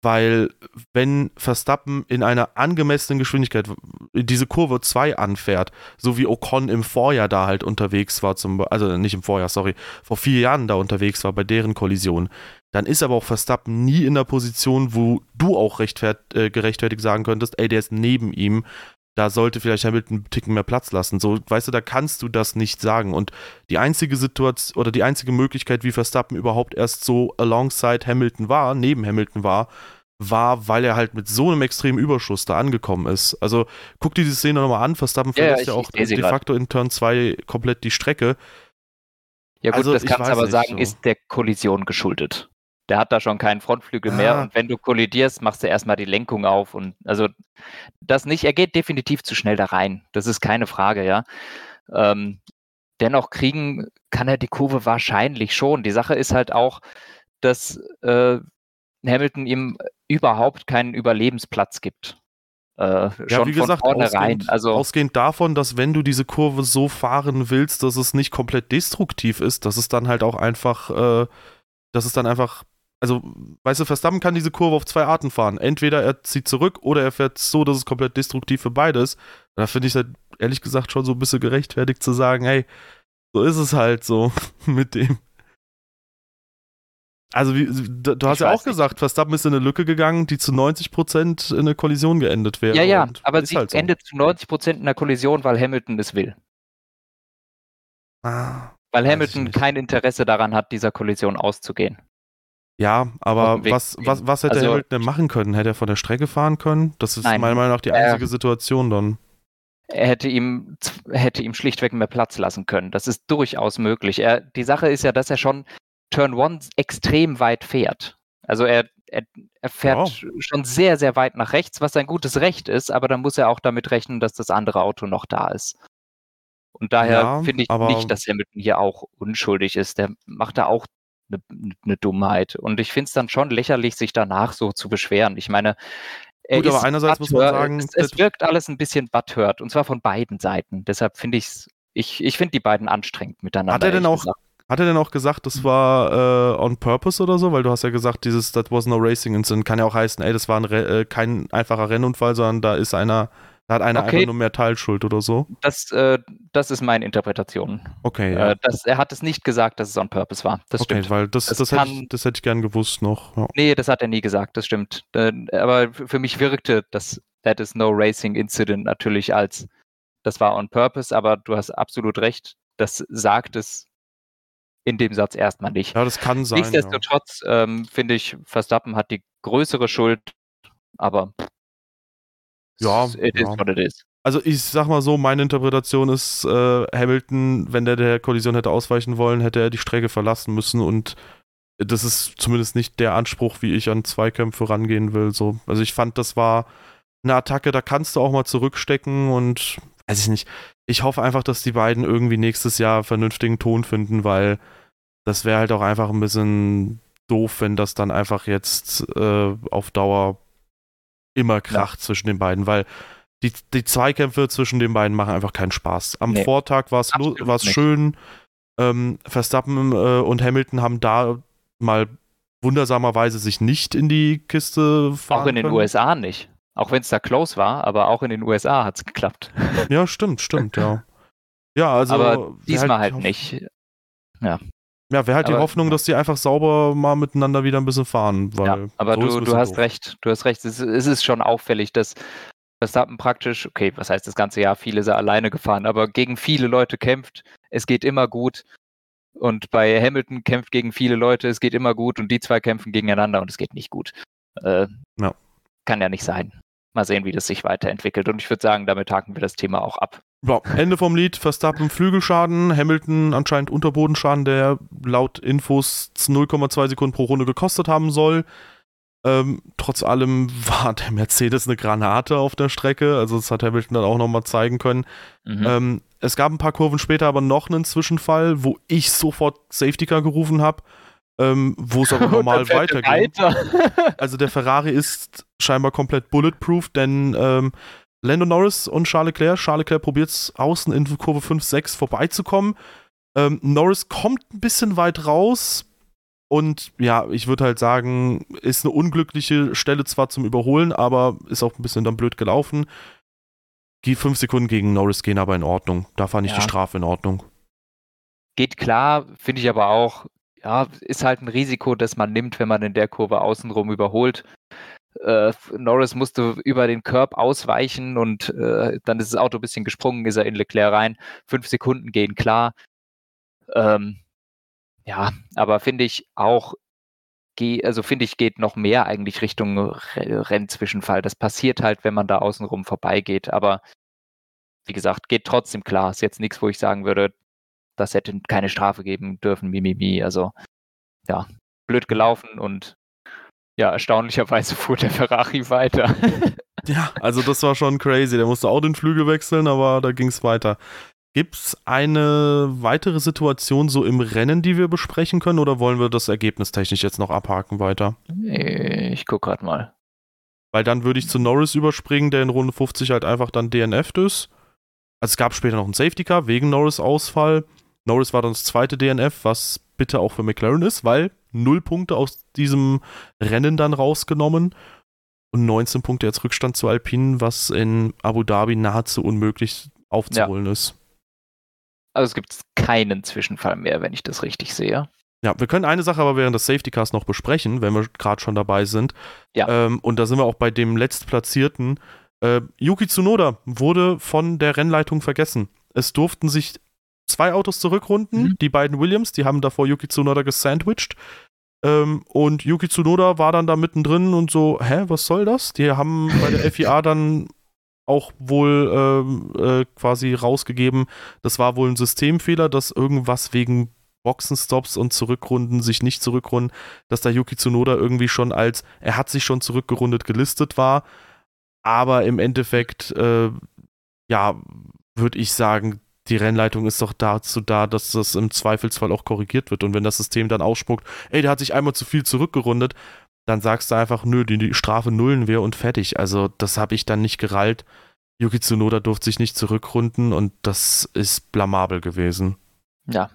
weil wenn Verstappen in einer angemessenen Geschwindigkeit diese Kurve 2 anfährt, so wie Ocon im Vorjahr da halt unterwegs war, zum, also nicht im Vorjahr, sorry, vor vier Jahren da unterwegs war bei deren Kollision, dann ist aber auch Verstappen nie in der Position, wo du auch rechtfert, äh, gerechtfertigt sagen könntest, ey, der ist neben ihm, da sollte vielleicht Hamilton einen Ticken mehr Platz lassen. So, weißt du, da kannst du das nicht sagen. Und die einzige Situation oder die einzige Möglichkeit, wie Verstappen überhaupt erst so alongside Hamilton war, neben Hamilton war, war, weil er halt mit so einem extremen Überschuss da angekommen ist. Also guck dir die Szene nochmal an, Verstappen verlässt ja, ja, ja auch de facto in Turn 2 komplett die Strecke Ja gut, Also, das kannst du aber sagen, so. ist der Kollision geschuldet. Der hat da schon keinen Frontflügel mehr Ah. und wenn du kollidierst, machst du erstmal die Lenkung auf und also das nicht, er geht definitiv zu schnell da rein. Das ist keine Frage, ja. Ähm, dennoch kriegen kann er die Kurve wahrscheinlich schon. Die Sache ist halt auch, dass äh, Hamilton ihm überhaupt keinen Überlebensplatz gibt. Äh, Ja, wie gesagt, ausgehend, Also ausgehend davon, dass wenn du diese Kurve so fahren willst, dass es nicht komplett destruktiv ist, dass es dann halt auch einfach, äh, dass es dann einfach, also, weißt du, Verstappen kann diese Kurve auf zwei Arten fahren. Entweder er zieht zurück oder er fährt so, dass es komplett destruktiv für beide ist. Da finde ich es halt ehrlich gesagt schon so ein bisschen gerechtfertigt zu sagen, hey, so ist es halt so mit dem. Also, wie, du, du hast ja auch gesagt, Verstappen ist in eine Lücke gegangen, die zu 90% in eine Kollision geendet wäre. ja, ja, aber sie halt so. endet zu 90 Prozent in der Kollision, weil Hamilton es will. Ah. Weil Hamilton nicht. kein Interesse daran hat, dieser Kollision auszugehen. Ja, aber was, was, was hätte Also- Hamilton denn machen können? Hätte er von der Strecke fahren können? Das ist Nein. meiner Meinung nach die Äh, einzige Situation dann. Er hätte ihm, hätte ihm schlichtweg mehr Platz lassen können. Das ist durchaus möglich. Er, die Sache ist ja, dass er schon Turn 1 extrem weit fährt. Also er, er, er fährt schon sehr, sehr weit nach rechts, was sein gutes Recht ist, aber dann muss er auch damit rechnen, dass das andere Auto noch da ist. Und daher Ja, finde ich nicht, dass Hamilton hier auch unschuldig ist. Der macht da auch eine, eine Dummheit. Und ich finde es dann schon lächerlich, sich danach so zu beschweren. Ich meine, Gut, aber einerseits muss man sagen, es, es wirkt alles ein bisschen butthurt und zwar von beiden Seiten. Deshalb finde ich's, ich, ich finde die beiden anstrengend miteinander. Hat er denn auch- gesagt. Hat er denn auch gesagt, das war äh, on purpose oder so? Weil du hast ja gesagt, dieses That was no racing incident kann ja auch heißen, ey, das war ein äh, kein einfacher Rennunfall, sondern da ist einer, da hat einer Okay. einfach nur mehr Teilschuld oder so. Das, äh, das ist meine Interpretation. Okay, ja. Äh, das, er hat es nicht gesagt, dass es on purpose war. Das okay, stimmt. weil das, Es das, hätte ich, kann- das hätte ich gern gewusst noch. Ja. Nee, das hat er nie gesagt, das stimmt. Äh, aber für mich wirkte das That is no racing incident natürlich als das war on purpose, aber du hast absolut recht, das sagt es in dem Satz erstmal nicht. ja, das kann sein. Ja. Nichtsdestotrotz ähm, finde ich, Verstappen hat die größere Schuld, aber Ja, it is ja. what it is. Also ich sag mal so, meine Interpretation ist, äh, Hamilton, wenn der der Kollision hätte ausweichen wollen, hätte er die Strecke verlassen müssen und das ist zumindest nicht der Anspruch, wie ich an Zweikämpfe rangehen will. So. Also ich fand, das war eine Attacke, da kannst du auch mal zurückstecken und weiß ich nicht. Ich hoffe einfach, dass die beiden irgendwie nächstes Jahr vernünftigen Ton finden, weil das wäre halt auch einfach ein bisschen doof, wenn das dann einfach jetzt äh, auf Dauer immer kracht zwischen den beiden, weil die, die Zweikämpfe zwischen den beiden machen einfach keinen Spaß. Am Nee, Vortag war es schön. Ähm, Verstappen äh, und Hamilton haben da mal wundersamerweise sich nicht in die Kiste fahren Auch in den können. USA nicht. Auch wenn es da close war, aber auch in den USA hat es geklappt. Ja, stimmt, stimmt, ja. Ja, also aber diesmal halt, Hoff- nicht. Ja, wäre halt die Aber- Hoffnung, dass die einfach sauber mal miteinander wieder ein bisschen fahren. Ja, aber so du, du hast doof. recht, du hast recht. Es, ist- es ist schon auffällig, dass Verstappen praktisch, okay, was heißt das ganze Jahr, viele ist er alleine gefahren, aber gegen viele Leute kämpft, es geht immer gut. Und bei Hamilton kämpft gegen viele Leute, es geht immer gut und die zwei kämpfen gegeneinander und es geht nicht gut. Äh, Ja. Kann ja nicht sein. Mal sehen, wie das sich weiterentwickelt. Und ich würde sagen, damit haken wir das Thema auch ab. Ja, Ende vom Lied, Verstappen Flügelschaden, Hamilton anscheinend Unterbodenschaden, der laut Infos 0,2 Sekunden pro Runde gekostet haben soll. Ähm, trotz allem war der Mercedes eine Granate auf der Strecke, also das hat Hamilton dann auch nochmal zeigen können. Mhm. Ähm, es gab ein paar Kurven später aber noch einen Zwischenfall, wo ich sofort Safety Car gerufen habe, ähm, wo es aber normal er weiterging. weiter. Also der Ferrari ist scheinbar komplett bulletproof, denn ähm, Lando Norris und Charles Leclerc, Charles Leclerc probiert es außen in Kurve 5, 6 vorbeizukommen. Ähm, Norris kommt ein bisschen weit raus und ja, ich würde halt sagen, ist eine unglückliche Stelle zwar zum Überholen, aber ist auch ein bisschen dann blöd gelaufen. Die 5 Sekunden gegen Norris gehen aber in Ordnung. Da fand ich Ja. die Strafe in Ordnung. Geht klar, finde ich aber auch, ja, ist halt ein Risiko, das man nimmt, wenn man in der Kurve außenrum überholt. Äh, Norris musste über den Curb ausweichen und äh, dann ist das Auto ein bisschen gesprungen, ist er in Leclerc rein. Fünf Sekunden gehen klar. Ähm, ja, aber finde ich auch, also finde ich, geht noch mehr eigentlich Richtung Re- Rennzwischenfall. Das passiert halt, wenn man da außenrum vorbeigeht. Aber wie gesagt, geht trotzdem klar. Ist jetzt nichts, wo ich sagen würde, das hätte keine Strafe geben dürfen, Mimimi. Also ja, blöd gelaufen und ja, erstaunlicherweise fuhr der Ferrari weiter. ja, also das war schon crazy. Der musste auch den Flügel wechseln, aber da ging es weiter. Gibt es eine weitere Situation so im Rennen, die wir besprechen können, oder wollen wir das ergebnistechnisch jetzt noch abhaken weiter? Ich guck gerade mal. Weil dann würde ich zu Norris überspringen, der in Runde 50 halt einfach dann DNF ist. Also es gab später noch einen Safety Car wegen Norris Ausfall. Norris war dann das zweite DNF, was bitte auch für McLaren ist, weil null Punkte aus diesem Rennen dann rausgenommen und 19 Punkte jetzt Rückstand zu Alpine, was in Abu Dhabi nahezu unmöglich aufzuholen ja. ist. Also es gibt keinen Zwischenfall mehr, wenn ich das richtig sehe. Ja, wir können eine Sache aber während des Safety Cars noch besprechen, wenn wir gerade schon dabei sind. Ja. Ähm, und da sind wir auch bei dem letztplatzierten. Äh, Yuki Tsunoda wurde von der Rennleitung vergessen. Es durften sich zwei Autos zurückrunden. Mhm. Die beiden Williams, die haben davor Yuki Tsunoda gesandwiched. Ähm, und Yuki Tsunoda war dann da mittendrin und so, hä, was soll das? Die haben bei der FIA dann auch wohl ähm, äh, quasi rausgegeben, das war wohl ein Systemfehler, dass irgendwas wegen Boxenstops und Zurückrunden sich nicht zurückrunden, dass da Yuki Tsunoda irgendwie schon als, er hat sich schon zurückgerundet gelistet war. Aber im Endeffekt, äh, ja, würde ich sagen, die Rennleitung ist doch dazu da, dass das im Zweifelsfall auch korrigiert wird. Und wenn das System dann ausspuckt, ey, der hat sich einmal zu viel zurückgerundet, dann sagst du einfach, nö, die, die Strafe nullen wir und fertig. Also das habe ich dann nicht gerallt. Yuki Tsunoda durfte sich nicht zurückrunden und das ist blamabel gewesen. Ja,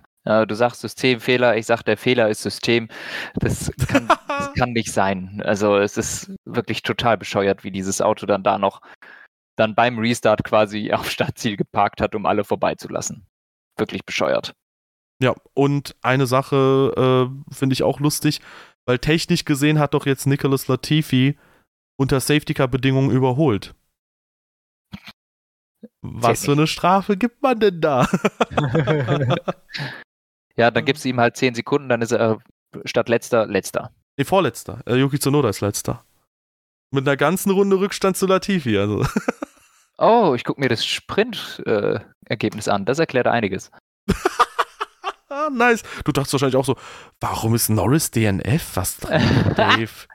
du sagst Systemfehler, ich sag, der Fehler ist System. Das kann, das kann nicht sein. Also es ist wirklich total bescheuert, wie dieses Auto dann da noch dann beim Restart quasi auf Startziel geparkt hat, um alle vorbeizulassen. Wirklich bescheuert. Ja, und eine Sache äh, finde ich auch lustig, weil technisch gesehen hat doch jetzt Nicholas Latifi unter Safety-Car-Bedingungen überholt. Was für eine Strafe gibt man denn da? ja, dann gibst du ihm halt 10 Sekunden, dann ist er statt letzter, letzter. Nee, vorletzter. Äh, Yuki Tsunoda ist letzter. Mit einer ganzen Runde Rückstand zu Latifi, also. Oh, ich gucke mir das Sprint-Ergebnis äh, an. Das erklärt einiges. nice. Du dachtest wahrscheinlich auch so, warum ist Norris DNF? Was Dave?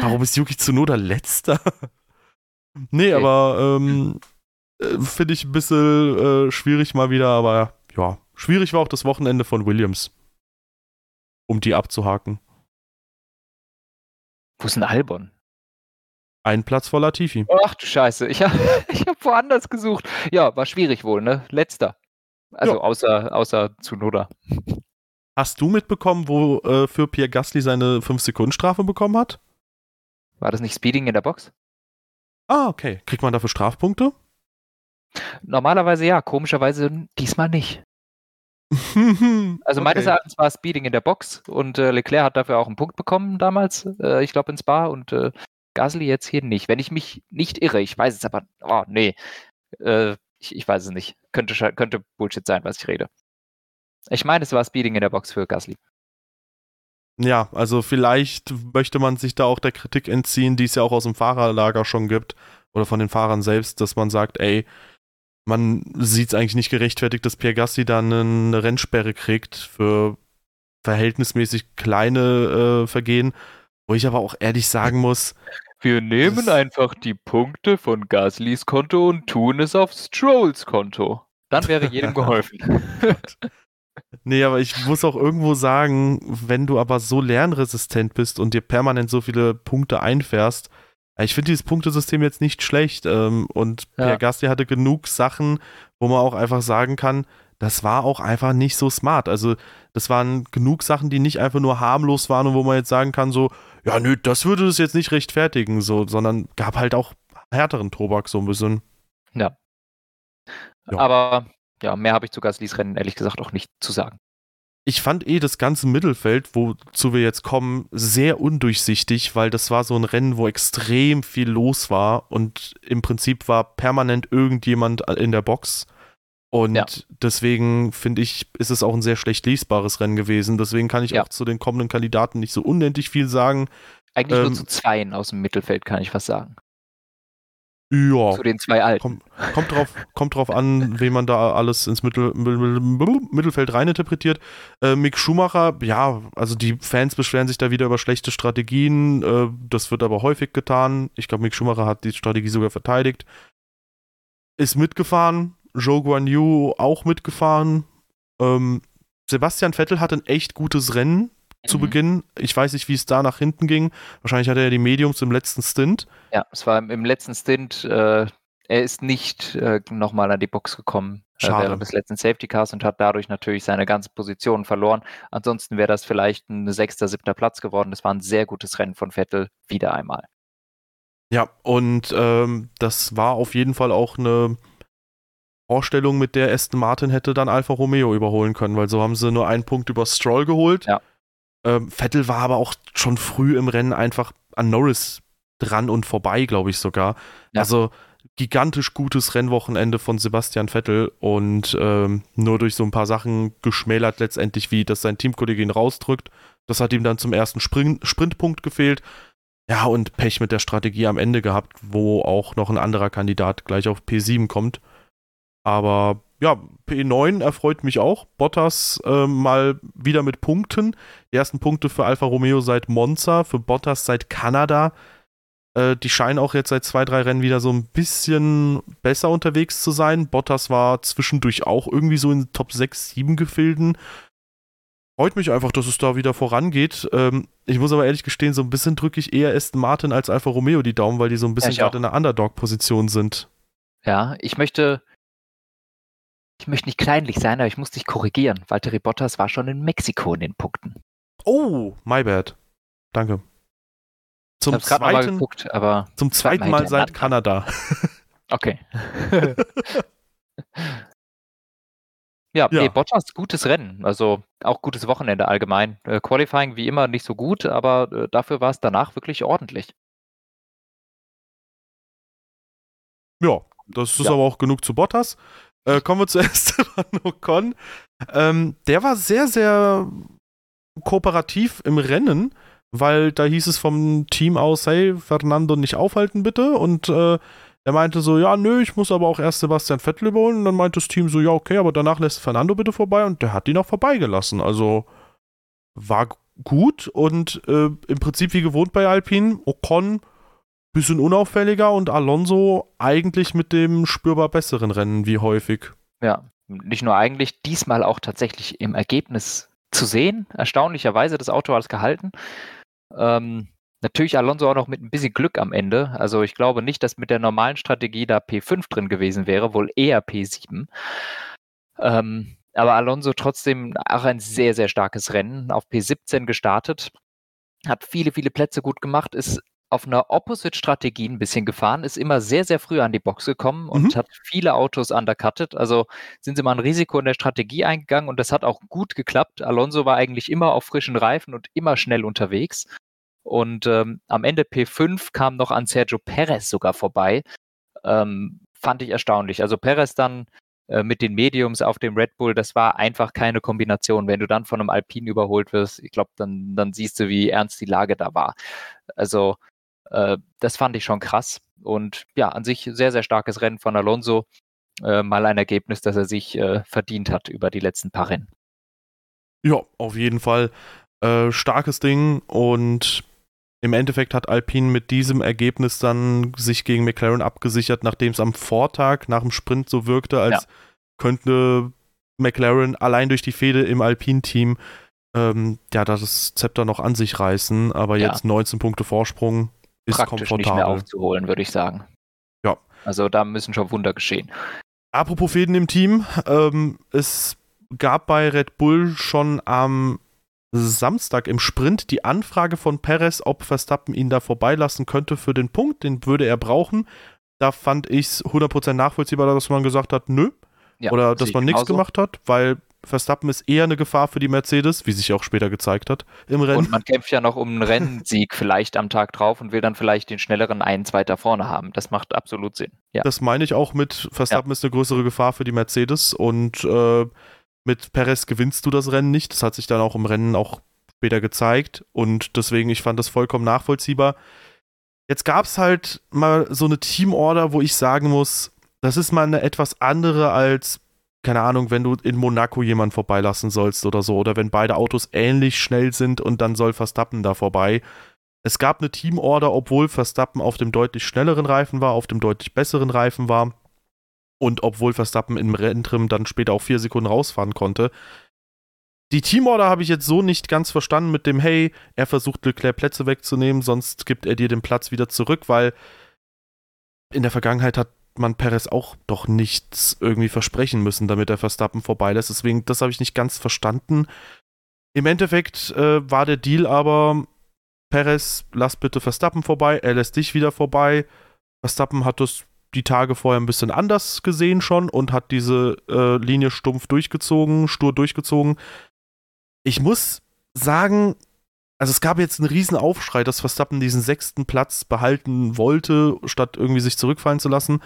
warum ist Yuki Tsunoda letzter? nee, okay. aber ähm, äh, finde ich ein bisschen äh, schwierig mal wieder, aber ja, schwierig war auch das Wochenende von Williams. Um die abzuhaken. Wo ist denn Albon? Ein Platz vor Latifi. Ach du Scheiße, ich habe ich hab woanders gesucht. Ja, war schwierig wohl, ne? Letzter. Also ja. außer, außer Zunoda. Hast du mitbekommen, wo äh, für Pierre Gasly seine 5-Sekunden-Strafe bekommen hat? War das nicht Speeding in der Box? Ah, okay. Kriegt man dafür Strafpunkte? Normalerweise ja, komischerweise diesmal nicht. also meines Erachtens war Speeding in der Box und äh, Leclerc hat dafür auch einen Punkt bekommen damals, äh, ich glaube in Spa und äh, Gasly jetzt hier nicht. Wenn ich mich nicht irre, ich weiß es aber, oh nee, äh, ich, ich, weiß es nicht. Könnte, könnte Bullshit sein, was ich rede. Ich meine, es war Speeding in der Box für Gasly. Ja, also vielleicht möchte man sich da auch der Kritik entziehen, die es ja auch aus dem Fahrerlager schon gibt oder von den Fahrern selbst, dass man sagt, ey, man sieht es eigentlich nicht gerechtfertigt, dass Pierre Gasly dann eine Rennsperre kriegt für verhältnismäßig kleine äh, Vergehen, wo ich aber auch ehrlich sagen muss, wir nehmen einfach die Punkte von Gaslys Konto und tun es auf Strolls Konto. Dann wäre jedem geholfen. nee, aber ich muss auch irgendwo sagen, wenn du aber so lernresistent bist und dir permanent so viele Punkte einfährst, ich finde dieses Punktesystem jetzt nicht schlecht. Ähm, und ja. Pierre Gasly hatte genug Sachen, wo man auch einfach sagen kann, das war auch einfach nicht so smart. Also, das waren genug Sachen, die nicht einfach nur harmlos waren und wo man jetzt sagen kann, so, ja, nö, das würde es jetzt nicht rechtfertigen, so, sondern gab halt auch härteren Tobak so ein bisschen. Ja. ja. Aber ja, mehr habe ich zu Gaslys Rennen ehrlich gesagt auch nicht zu sagen. Ich fand eh das ganze Mittelfeld, wozu wir jetzt kommen, sehr undurchsichtig, weil das war so ein Rennen, wo extrem viel los war und im Prinzip war permanent irgendjemand in der Box. Und ja. deswegen finde ich, ist es auch ein sehr schlecht lesbares Rennen gewesen. Deswegen kann ich ja. auch zu den kommenden Kandidaten nicht so unendlich viel sagen. Eigentlich ähm, nur zu zweien aus dem Mittelfeld kann ich was sagen. Ja. Zu den zwei Alten. Kommt, kommt, drauf, kommt drauf an, wen man da alles ins Mittel, Mittelfeld reininterpretiert. Äh, Mick Schumacher, ja, also die Fans beschweren sich da wieder über schlechte Strategien. Äh, das wird aber häufig getan. Ich glaube, Mick Schumacher hat die Strategie sogar verteidigt. Ist mitgefahren. Joe Guan Yu auch mitgefahren. Ähm, Sebastian Vettel hat ein echt gutes Rennen zu mhm. Beginn. Ich weiß nicht, wie es da nach hinten ging. Wahrscheinlich hatte er die Mediums im letzten Stint. Ja, es war im, letzten Stint. Äh, er ist nicht äh, nochmal an die Box gekommen äh, während des letzten Safety Cars und hat dadurch natürlich seine ganze Position verloren. Ansonsten wäre das vielleicht ein sechster, siebter Platz geworden. Das war ein sehr gutes Rennen von Vettel, wieder einmal. Ja, und ähm, das war auf jeden Fall auch eine Vorstellung, mit der Aston Martin hätte dann Alfa Romeo überholen können, weil so haben sie nur einen Punkt über Stroll geholt. Ja. Ähm, Vettel war aber auch schon früh im Rennen einfach an Norris dran und vorbei, glaube ich sogar. Ja. Also gigantisch gutes Rennwochenende von Sebastian Vettel und ähm, nur durch so ein paar Sachen geschmälert letztendlich, wie dass sein Teamkollege ihn rausdrückt. Das hat ihm dann zum ersten Sprint Sprintpunkt gefehlt. Ja, und Pech mit der Strategie am Ende gehabt, wo auch noch ein anderer Kandidat gleich auf P7 kommt. Aber ja, P9 erfreut mich auch. Bottas äh, mal wieder mit Punkten. Die ersten Punkte für Alfa Romeo seit Monza, für Bottas seit Kanada. Äh, die scheinen auch jetzt seit zwei, drei Rennen wieder so ein bisschen besser unterwegs zu sein. Bottas war zwischendurch auch irgendwie so in Top 6, 7 Gefilden. Freut mich einfach, dass es da wieder vorangeht. Ähm, ich muss aber ehrlich gestehen, so ein bisschen drücke ich eher Aston Martin als Alfa Romeo die Daumen, weil die so ein bisschen ja, gerade in einer Underdog-Position sind. Ja, ich möchte ich möchte nicht kleinlich sein, aber ich muss dich korrigieren. Valtteri Bottas war schon in Mexiko in den Punkten. Oh, my bad. Danke. Zum zweiten, geguckt, aber zum zweiten Mal seit Kanada. Okay. ja, ja. Nee, Bottas, gutes Rennen. Also auch gutes Wochenende allgemein. Äh, Qualifying wie immer nicht so gut, aber äh, dafür war es danach wirklich ordentlich. Ja, das ist ja. aber auch genug zu Bottas. Äh, kommen wir zu Esteban Ocon. Ähm, der war sehr, sehr kooperativ im Rennen, weil da hieß es vom Team aus, hey, Fernando nicht aufhalten bitte. Und äh, er meinte so, ja, nö, ich muss aber auch erst Sebastian Vettel überholen. Und dann meinte das Team so, ja, okay, aber danach lässt Fernando bitte vorbei. Und der hat ihn auch vorbeigelassen. Also war gut und äh, im Prinzip wie gewohnt bei Alpine. Ocon bisschen unauffälliger und Alonso eigentlich mit dem spürbar besseren Rennen wie häufig. Ja, nicht nur eigentlich, diesmal auch tatsächlich im Ergebnis zu sehen. Erstaunlicherweise das Auto alles gehalten. Ähm, natürlich Alonso auch noch mit ein bisschen Glück am Ende. Also ich glaube nicht, dass mit der normalen Strategie da P5 drin gewesen wäre, wohl eher P7. Ähm, aber Alonso trotzdem auch ein sehr, sehr starkes Rennen auf P17 gestartet. Hat viele, viele Plätze gut gemacht, ist auf einer Opposite-Strategie ein bisschen gefahren, ist immer sehr, sehr früh an die Box gekommen und mhm. hat viele Autos undercutted. Also sind sie mal ein Risiko in der Strategie eingegangen und das hat auch gut geklappt. Alonso war eigentlich immer auf frischen Reifen und immer schnell unterwegs. Und ähm, am Ende P5 kam noch an Sergio Perez sogar vorbei. Ähm, fand ich erstaunlich. Also Perez dann äh, mit den Mediums auf dem Red Bull, das war einfach keine Kombination. Wenn du dann von einem Alpine überholt wirst, ich glaube, dann, dann siehst du, wie ernst die Lage da war. Also äh, das fand ich schon krass. Und ja, an sich sehr, sehr starkes Rennen von Alonso. Äh, mal ein Ergebnis, das er sich äh, verdient hat über die letzten paar Rennen. Ja, auf jeden Fall. Äh, starkes Ding und im Endeffekt hat Alpine mit diesem Ergebnis dann sich gegen McLaren abgesichert, nachdem es am Vortag nach dem Sprint so wirkte, als ja. könnte McLaren allein durch die Fehde im Alpine-Team ähm, ja das Zepter noch an sich reißen. Aber ja. jetzt 19 Punkte Vorsprung ist praktisch nicht mehr aufzuholen, würde ich sagen. Ja. Also da müssen schon Wunder geschehen. Apropos Fäden im Team, ähm, es gab bei Red Bull schon am Samstag im Sprint die Anfrage von Perez, ob Verstappen ihn da vorbeilassen könnte für den Punkt, den würde er brauchen. Da fand ich es 100% nachvollziehbar, dass man gesagt hat, nö. Ja, oder dass man nichts gemacht hat, weil Verstappen ist eher eine Gefahr für die Mercedes, wie sich auch später gezeigt hat im Rennen. Und man kämpft ja noch um einen Rennsieg vielleicht am Tag drauf und will dann vielleicht den schnelleren einen, zweiter vorne haben. Das macht absolut Sinn. Ja. Das meine ich auch mit Verstappen ja. ist eine größere Gefahr für die Mercedes und äh, mit Perez gewinnst du das Rennen nicht. Das hat sich dann auch im Rennen auch später gezeigt und deswegen, ich fand das vollkommen nachvollziehbar. Jetzt gab es halt mal so eine Teamorder, wo ich sagen muss, das ist mal eine etwas andere als, keine Ahnung, wenn du in Monaco jemanden vorbeilassen sollst oder so, oder wenn beide Autos ähnlich schnell sind und dann soll Verstappen da vorbei. Es gab eine Teamorder, obwohl Verstappen auf dem deutlich schnelleren Reifen war, auf dem deutlich besseren Reifen war und obwohl Verstappen im Renntrim dann später auch vier Sekunden rausfahren konnte. Die Teamorder habe ich jetzt so nicht ganz verstanden mit dem, hey, er versucht Leclerc Plätze wegzunehmen, sonst gibt er dir den Platz wieder zurück, weil in der Vergangenheit hat man Perez auch doch nichts irgendwie versprechen müssen, damit er Verstappen vorbeilässt. Deswegen, das habe ich nicht ganz verstanden. Im Endeffekt äh, war der Deal aber, Perez, lass bitte Verstappen vorbei, er lässt dich wieder vorbei. Verstappen hat das die Tage vorher ein bisschen anders gesehen schon und hat diese äh, Linie stumpf durchgezogen, stur durchgezogen. Ich muss sagen, also es gab jetzt einen riesen Aufschrei, dass Verstappen diesen sechsten Platz behalten wollte, statt irgendwie sich zurückfallen zu lassen.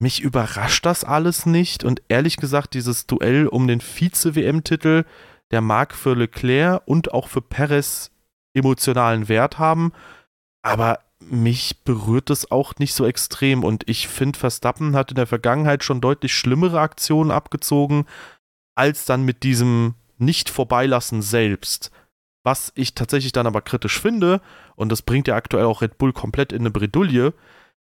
Mich überrascht das alles nicht und ehrlich gesagt, dieses Duell um den Vize-WM-Titel, der mag für Leclerc und auch für Perez emotionalen Wert haben, aber mich berührt das auch nicht so extrem und ich finde, Verstappen hat in der Vergangenheit schon deutlich schlimmere Aktionen abgezogen, als dann mit diesem Nicht-Vorbeilassen selbst. Was ich tatsächlich dann aber kritisch finde, und das bringt ja aktuell auch Red Bull komplett in eine Bredouille,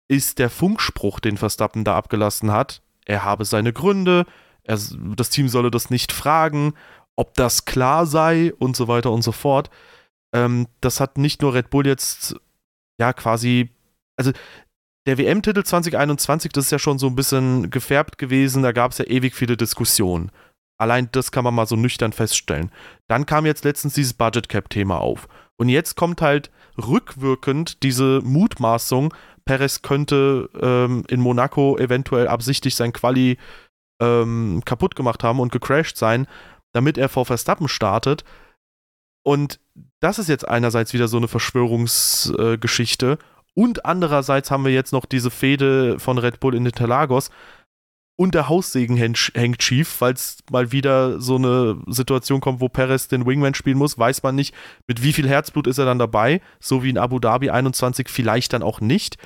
ist der Funkspruch, den Verstappen da abgelassen hat. Er habe seine Gründe, er, das Team solle das nicht fragen, ob das klar sei und so weiter und so fort. Ähm, das hat nicht nur Red Bull jetzt ja quasi, also der WM-Titel 2021, das ist ja schon so ein bisschen gefärbt gewesen, da gab es ja ewig viele Diskussionen. Allein das kann man mal so nüchtern feststellen. Dann kam jetzt letztens dieses Budget Cap-Thema auf. Und jetzt kommt halt rückwirkend diese Mutmaßung, Perez könnte ähm, in Monaco eventuell absichtlich sein Quali ähm, kaputt gemacht haben und gecrashed sein, damit er vor Verstappen startet. Und das ist jetzt einerseits wieder so eine Verschwörungsgeschichte. Äh, und andererseits haben wir jetzt noch diese Fehde von Red Bull in Interlagos, und der Haussegen hängt schief, falls mal wieder so eine Situation kommt, wo Perez den Wingman spielen muss, weiß man nicht, mit wie viel Herzblut ist er dann dabei, so wie in Abu Dhabi 21 vielleicht dann auch nicht.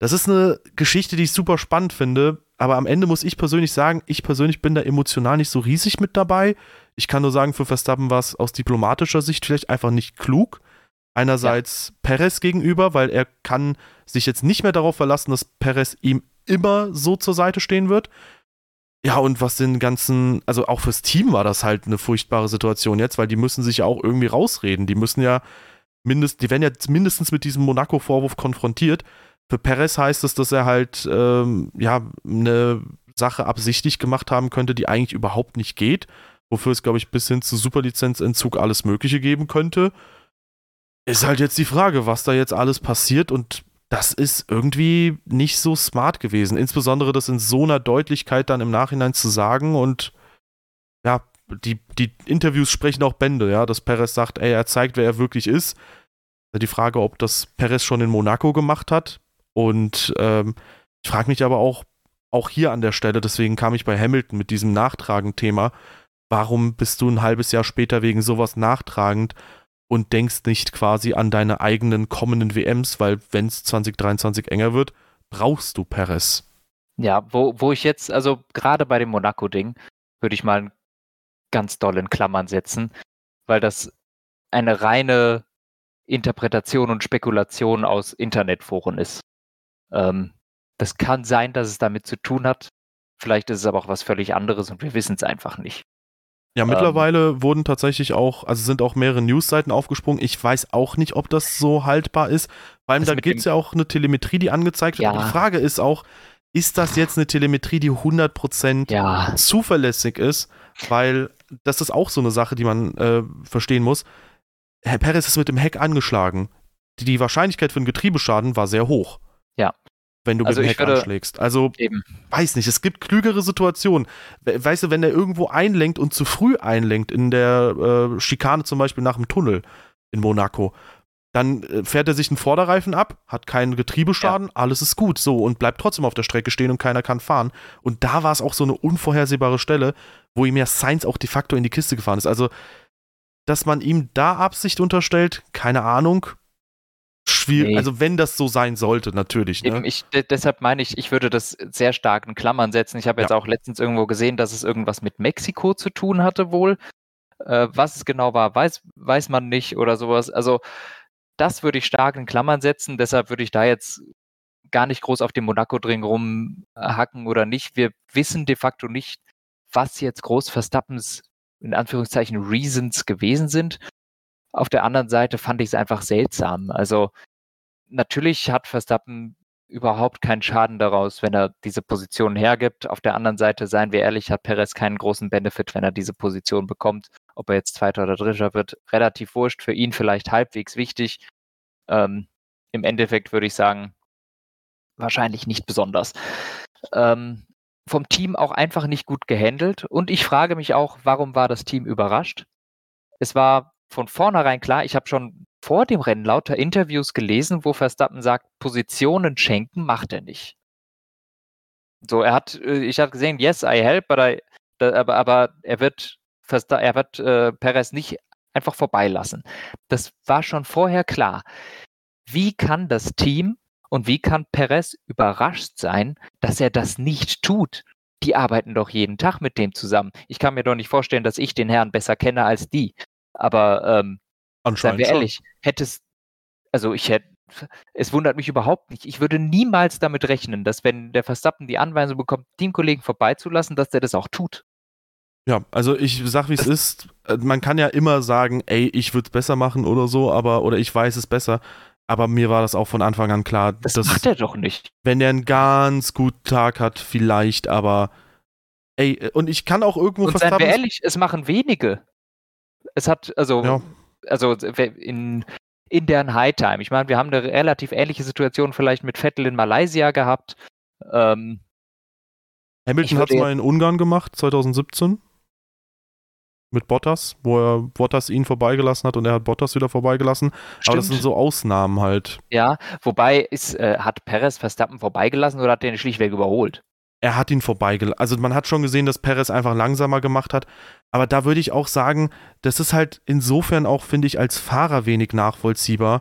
Das ist eine Geschichte, die ich super spannend finde, aber am Ende muss ich persönlich sagen, ich persönlich bin da emotional nicht so riesig mit dabei. Ich kann nur sagen, für Verstappen war es aus diplomatischer Sicht vielleicht einfach nicht klug. Einerseits ja. Perez gegenüber, weil er kann sich jetzt nicht mehr darauf verlassen, dass Perez ihm immer so zur Seite stehen wird. Ja, und was den ganzen, also auch fürs Team war das halt eine furchtbare Situation jetzt, weil die müssen sich ja auch irgendwie rausreden. Die müssen ja mindest, die werden ja mindestens mit diesem Monaco-Vorwurf konfrontiert. Für Perez heißt es, dass er halt ähm, ja eine Sache absichtlich gemacht haben könnte, die eigentlich überhaupt nicht geht, wofür es, glaube ich, bis hin zu Superlizenzentzug alles Mögliche geben könnte. Ist halt jetzt die Frage, was da jetzt alles passiert und das ist irgendwie nicht so smart gewesen. Insbesondere das in so einer Deutlichkeit dann im Nachhinein zu sagen und ja, die, die Interviews sprechen auch Bände, ja, dass Perez sagt, ey, er zeigt, wer er wirklich ist. Die Frage, ob das Perez schon in Monaco gemacht hat. Und ähm, ich frage mich aber auch, auch hier an der Stelle, deswegen kam ich bei Hamilton mit diesem Nachtragen-Thema, warum bist du ein halbes Jahr später wegen sowas nachtragend und denkst nicht quasi an deine eigenen kommenden WMs, weil wenn es 2023 enger wird, brauchst du Perez. Ja, wo, wo ich jetzt, also gerade bei dem Monaco-Ding, würde ich mal ganz doll in Klammern setzen, weil das eine reine Interpretation und Spekulation aus Internetforen ist. Ähm, das kann sein, dass es damit zu tun hat. Vielleicht ist es aber auch was völlig anderes und wir wissen es einfach nicht. Ja, mittlerweile ähm, wurden tatsächlich auch, also sind auch mehrere Newsseiten aufgesprungen. Ich weiß auch nicht, ob das so haltbar ist. Vor allem, da gibt es ja auch eine Telemetrie, die angezeigt wird. Ja. die Frage ist auch, ist das jetzt eine Telemetrie, die 100% ja. zuverlässig ist? Weil das ist auch so eine Sache, die man äh, verstehen muss. Herr Perez ist mit dem Heck angeschlagen. Die, die Wahrscheinlichkeit für einen Getriebeschaden war sehr hoch. Ja wenn du also mit dem Heck anschlägst. Also, eben. weiß nicht, es gibt klügere Situationen. Weißt du, wenn er irgendwo einlenkt und zu früh einlenkt, in der äh, Schikane zum Beispiel nach dem Tunnel in Monaco, dann äh, fährt er sich einen Vorderreifen ab, hat keinen Getriebeschaden, ja. alles ist gut, so und bleibt trotzdem auf der Strecke stehen und keiner kann fahren. Und da war es auch so eine unvorhersehbare Stelle, wo ihm ja Sainz auch de facto in die Kiste gefahren ist. Also, dass man ihm da Absicht unterstellt, keine Ahnung, schwierig, nee. also wenn das so sein sollte, natürlich. Ne? Eben, ich, deshalb meine ich, ich würde das sehr stark in Klammern setzen. Ich habe jetzt ja. auch letztens irgendwo gesehen, dass es irgendwas mit Mexiko zu tun hatte wohl. Äh, was es genau war, weiß, weiß man nicht oder sowas. Also das würde ich stark in Klammern setzen. Deshalb würde ich da jetzt gar nicht groß auf dem Monaco-Dring rumhacken oder nicht. Wir wissen de facto nicht, was jetzt groß Verstappens in Anführungszeichen Reasons gewesen sind. Auf der anderen Seite fand ich es einfach seltsam. Also natürlich hat Verstappen überhaupt keinen Schaden daraus, wenn er diese Position hergibt. Auf der anderen Seite, seien wir ehrlich, hat Perez keinen großen Benefit, wenn er diese Position bekommt. Ob er jetzt Zweiter oder Dritter wird, relativ wurscht. Für ihn vielleicht halbwegs wichtig. Ähm, Im Endeffekt würde ich sagen, wahrscheinlich nicht besonders. Ähm, vom Team auch einfach nicht gut gehandelt. Und ich frage mich auch, warum war das Team überrascht? Es war von vornherein klar, ich habe schon vor dem Rennen lauter Interviews gelesen, wo Verstappen sagt, Positionen schenken macht er nicht. So, er hat, äh, ich habe gesehen, yes, I help, but I, aber, aber er wird, er wird äh, Perez nicht einfach vorbeilassen. Das war schon vorher klar. Wie kann das Team und wie kann Perez überrascht sein, dass er das nicht tut? Die arbeiten doch jeden Tag mit dem zusammen. Ich kann mir doch nicht vorstellen, dass ich den Herrn besser kenne als die. Aber ähm, seien wir ehrlich, hätte es, also ich hätte, es wundert mich überhaupt nicht. Ich würde niemals damit rechnen, dass wenn der Verstappen die Anweisung bekommt, Teamkollegen vorbeizulassen, dass der das auch tut. Ja, also ich sag, wie es ist. Äh, man kann ja immer sagen, ey, ich würde es besser machen oder so, aber, oder ich weiß es besser. Aber mir war das auch von Anfang an klar. Das dass, macht er doch nicht. Wenn er einen ganz guten Tag hat, vielleicht, aber ey, und ich kann auch irgendwo und Seien wir ehrlich, es machen wenige. Es hat, also, ja. also in, in deren High-Time. Ich meine, wir haben eine relativ ähnliche Situation vielleicht mit Vettel in Malaysia gehabt. Ähm, Hamilton hat es mal in Ungarn gemacht, 2017 mit Bottas, wo er Bottas ihn vorbeigelassen hat und er hat Bottas wieder vorbeigelassen. Stimmt. Aber das sind so Ausnahmen halt. Ja, wobei ist, äh, hat Perez Verstappen vorbeigelassen oder hat er ihn schlichtweg überholt? Er hat ihn vorbeigelassen. Also man hat schon gesehen, dass Perez einfach langsamer gemacht hat. Aber da würde ich auch sagen, das ist halt insofern auch, finde ich, als Fahrer wenig nachvollziehbar,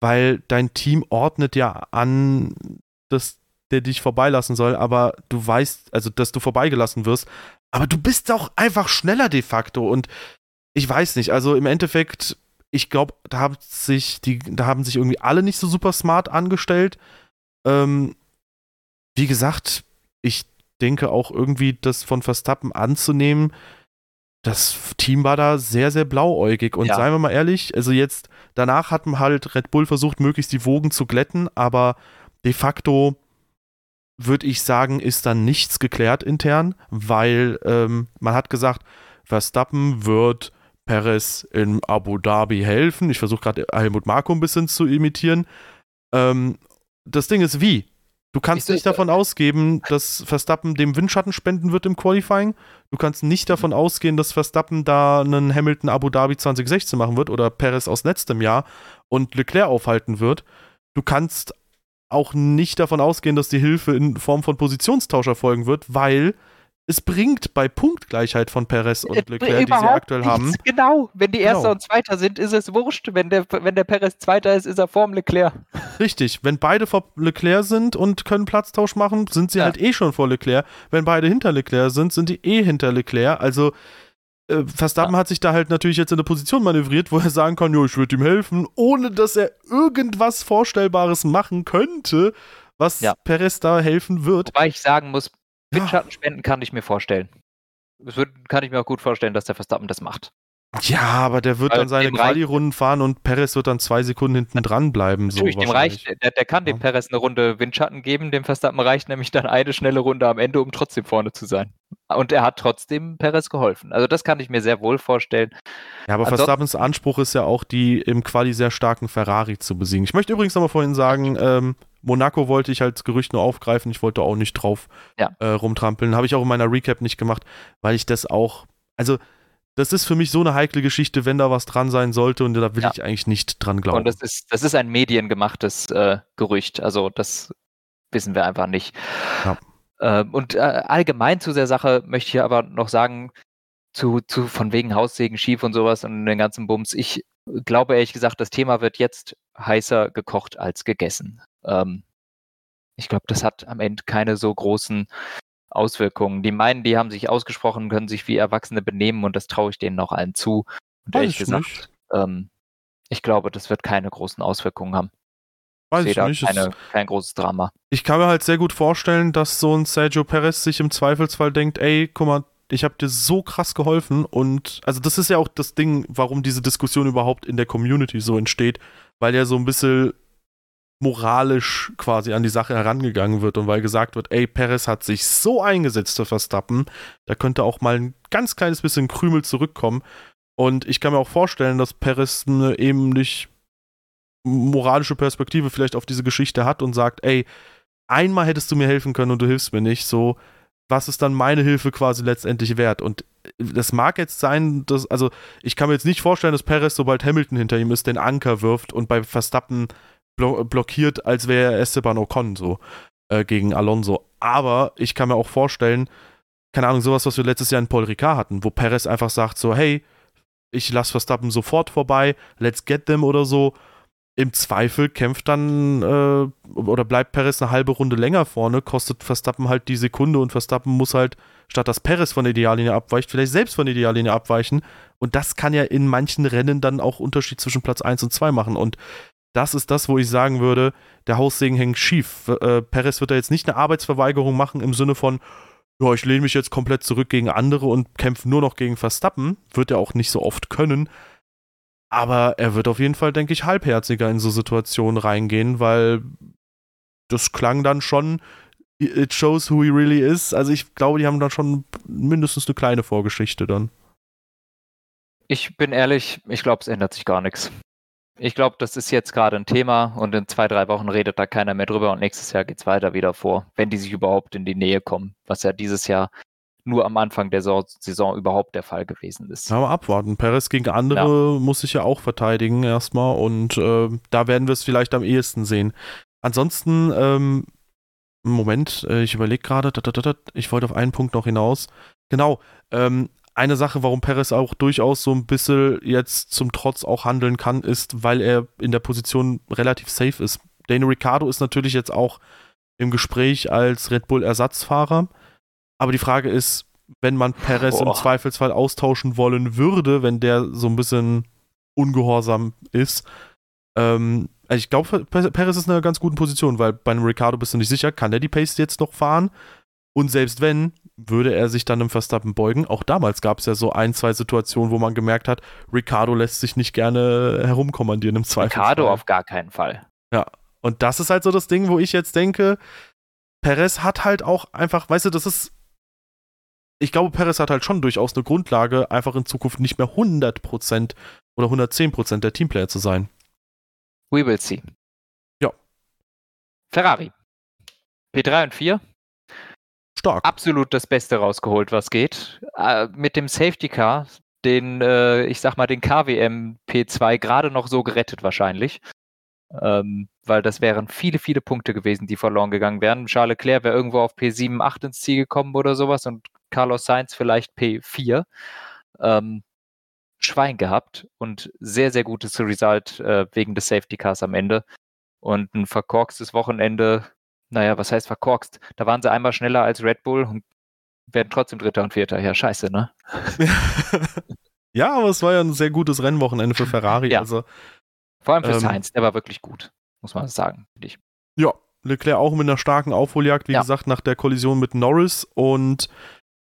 weil dein Team ordnet ja an, dass der dich vorbeilassen soll, aber du weißt, also dass du vorbeigelassen wirst, aber du bist doch einfach schneller de facto und ich weiß nicht, also im Endeffekt, ich glaube, da haben sich die, da haben sich irgendwie alle nicht so super smart angestellt. Ähm, wie gesagt, ich denke auch irgendwie, das von Verstappen anzunehmen, das Team war da sehr, sehr blauäugig. Und ja. seien wir mal ehrlich, also jetzt, danach hat halt Red Bull versucht, möglichst die Wogen zu glätten, aber de facto würde ich sagen, ist dann nichts geklärt intern, weil ähm, man hat gesagt, Verstappen wird Perez in Abu Dhabi helfen. Ich versuche gerade Helmut Marko ein bisschen zu imitieren. Ähm, das Ding ist wie? Du kannst ich nicht davon ausgehen, dass Verstappen dem Windschatten spenden wird im Qualifying. Du kannst nicht davon ausgehen, dass Verstappen da einen Hamilton Abu Dhabi 2016 machen wird oder Perez aus letztem Jahr und Leclerc aufhalten wird. Du kannst auch nicht davon ausgehen, dass die Hilfe in Form von Positionstausch erfolgen wird, weil es bringt bei Punktgleichheit von Perez und Leclerc, die sie aktuell nichts. haben. Genau, wenn die Erster genau. und Zweiter sind, ist es wurscht. Wenn der, wenn der Perez Zweiter ist, ist er vorm Leclerc. Richtig, wenn beide vor Leclerc sind und können Platztausch machen, sind sie ja. halt eh schon vor Leclerc. Wenn beide hinter Leclerc sind, sind die eh hinter Leclerc. Also äh, Verstappen ja. hat sich da halt natürlich jetzt in eine Position manövriert, wo er sagen kann, jo, ich würde ihm helfen, ohne dass er irgendwas Vorstellbares machen könnte, was ja. Perez da helfen wird. Wobei ich sagen muss, Windschattenspenden kann ich mir vorstellen. Das kann ich mir auch gut vorstellen, dass der Verstappen das macht. Ja, aber der wird Weil dann seine Quali-Runden fahren und Perez wird dann zwei Sekunden hinten dran bleiben. So Natürlich, dem reicht, der, der kann dem ja. Perez eine Runde Windschatten geben, dem Verstappen reicht nämlich dann eine schnelle Runde am Ende, um trotzdem vorne zu sein. Und er hat trotzdem Perez geholfen. Also das kann ich mir sehr wohl vorstellen. Ja, aber Ansonsten, Verstappens Anspruch ist ja auch, die im Quali sehr starken Ferrari zu besiegen. Ich möchte übrigens nochmal vorhin sagen, ähm, Monaco wollte ich als Gerücht nur aufgreifen. Ich wollte auch nicht drauf ja. äh, rumtrampeln. Habe ich auch in meiner Recap nicht gemacht, weil ich das auch, also das ist für mich so eine heikle Geschichte, wenn da was dran sein sollte und da will ja. ich eigentlich nicht dran glauben. Und das ist, das ist ein mediengemachtes äh, Gerücht, also das wissen wir einfach nicht. Ja. Ähm, und äh, allgemein zu der Sache möchte ich aber noch sagen, zu, zu von wegen Haussegen schief und sowas und den ganzen Bums, ich glaube ehrlich gesagt, das Thema wird jetzt heißer gekocht als gegessen. Ähm, ich glaube, das hat am Ende keine so großen Auswirkungen. Die meinen, die haben sich ausgesprochen, können sich wie Erwachsene benehmen und das traue ich denen noch allen zu. Und Weiß ehrlich ich gesagt, ähm, ich glaube, das wird keine großen Auswirkungen haben. Weiß ich da nicht. Keine, kein großes Drama. Ich kann mir halt sehr gut vorstellen, dass so ein Sergio Perez sich im Zweifelsfall denkt, ey, guck mal, ich habe dir so krass geholfen und also das ist ja auch das Ding, warum diese Diskussion überhaupt in der Community so entsteht, weil ja so ein bisschen moralisch quasi an die Sache herangegangen wird und weil gesagt wird, ey, Perez hat sich so eingesetzt für Verstappen, da könnte auch mal ein ganz kleines bisschen Krümel zurückkommen und ich kann mir auch vorstellen, dass Perez eine eben nicht moralische Perspektive vielleicht auf diese Geschichte hat und sagt, ey, einmal hättest du mir helfen können und du hilfst mir nicht, so, was ist dann meine Hilfe quasi letztendlich wert? Und das mag jetzt sein, dass, also ich kann mir jetzt nicht vorstellen, dass Perez, sobald Hamilton hinter ihm ist, den Anker wirft und bei Verstappen blo blockiert, als wäre er Esteban Ocon so äh, gegen Alonso. Aber ich kann mir auch vorstellen, keine Ahnung, sowas, was wir letztes Jahr in Paul Ricard hatten, wo Perez einfach sagt so, hey, ich lasse Verstappen sofort vorbei, let's get them oder so. Im Zweifel kämpft dann äh, oder bleibt Perez eine halbe Runde länger vorne, kostet Verstappen halt die Sekunde und Verstappen muss halt, statt dass Perez von der Ideallinie abweicht, vielleicht selbst von der Ideallinie abweichen. Und das kann ja in manchen Rennen dann auch Unterschied zwischen Platz 1 und 2 machen. Und das ist das, wo ich sagen würde, der Haussegen hängt schief. Äh, Perez wird da jetzt nicht eine Arbeitsverweigerung machen im Sinne von, ja, ich lehne mich jetzt komplett zurück gegen andere und kämpfe nur noch gegen Verstappen. Wird er auch nicht so oft können. Aber er wird auf jeden Fall, denke ich, halbherziger in so Situationen reingehen, weil das klang dann schon, it shows who he really is. Also ich glaube, die haben dann schon mindestens eine kleine Vorgeschichte dann. Ich bin ehrlich, ich glaube, es ändert sich gar nichts. Ich glaube, das ist jetzt gerade ein Thema und in zwei, drei Wochen redet da keiner mehr drüber und nächstes Jahr geht es weiter wieder vor, wenn die sich überhaupt in die Nähe kommen, was ja dieses Jahr nur am Anfang der Saison, Saison überhaupt der Fall gewesen ist. Ja, aber abwarten. Perez gegen andere muss sich ja auch verteidigen erstmal und äh, da werden wir es vielleicht am ehesten sehen. Ansonsten, ähm, Moment, äh, ich überlege gerade, ich wollte auf einen Punkt noch hinaus. Genau, ähm, eine Sache, warum Perez auch durchaus so ein bisschen jetzt zum Trotz auch handeln kann, ist, weil er in der Position relativ safe ist. Daniel Ricciardo ist natürlich jetzt auch im Gespräch als Red Bull Ersatzfahrer. Aber die Frage ist, wenn man Perez im Boah. Zweifelsfall austauschen wollen würde, wenn der so ein bisschen ungehorsam ist, ähm, also ich glaube, Perez ist in einer ganz guten Position, weil bei einem Ricardo bist du nicht sicher, kann der die Pace jetzt noch fahren? Und selbst wenn, würde er sich dann im Verstappen beugen. Auch damals gab es ja so ein, zwei Situationen, wo man gemerkt hat, Ricardo lässt sich nicht gerne herumkommandieren im Zweifelsfall. Ricardo auf gar keinen Fall. Und das ist halt so das Ding, wo ich jetzt denke, Perez hat halt auch einfach, weißt du, das ist. Ich glaube, Perez hat halt schon durchaus eine Grundlage, einfach in Zukunft nicht mehr 100% oder 110% der Teamplayer zu sein. We will see. Ja. Ferrari. P3 und 4. Stark. Absolut das Beste rausgeholt, was geht. Äh, mit dem Safety Car, den, äh, ich sag mal, den KWM P2 gerade noch so gerettet wahrscheinlich. Ähm, weil das wären viele, viele Punkte gewesen, die verloren gegangen wären. Charles Leclerc wäre irgendwo auf P7, 8 ins Ziel gekommen oder sowas und Carlos Sainz vielleicht P4. Ähm, Schwein gehabt und sehr, sehr gutes Result äh, wegen des Safety Cars am Ende. Und ein verkorkstes Wochenende, naja, was heißt verkorkst? Da waren sie einmal schneller als Red Bull und werden trotzdem Dritter und Vierter. Ja, scheiße, ne? ja, aber es war ja ein sehr gutes Rennwochenende für Ferrari. Ja. Also, Vor allem für Ähm, Sainz, der war wirklich gut, muss man sagen, finde ich. ja, Leclerc auch mit einer starken Aufholjagd, wie Ja. gesagt, nach der Kollision mit Norris. Und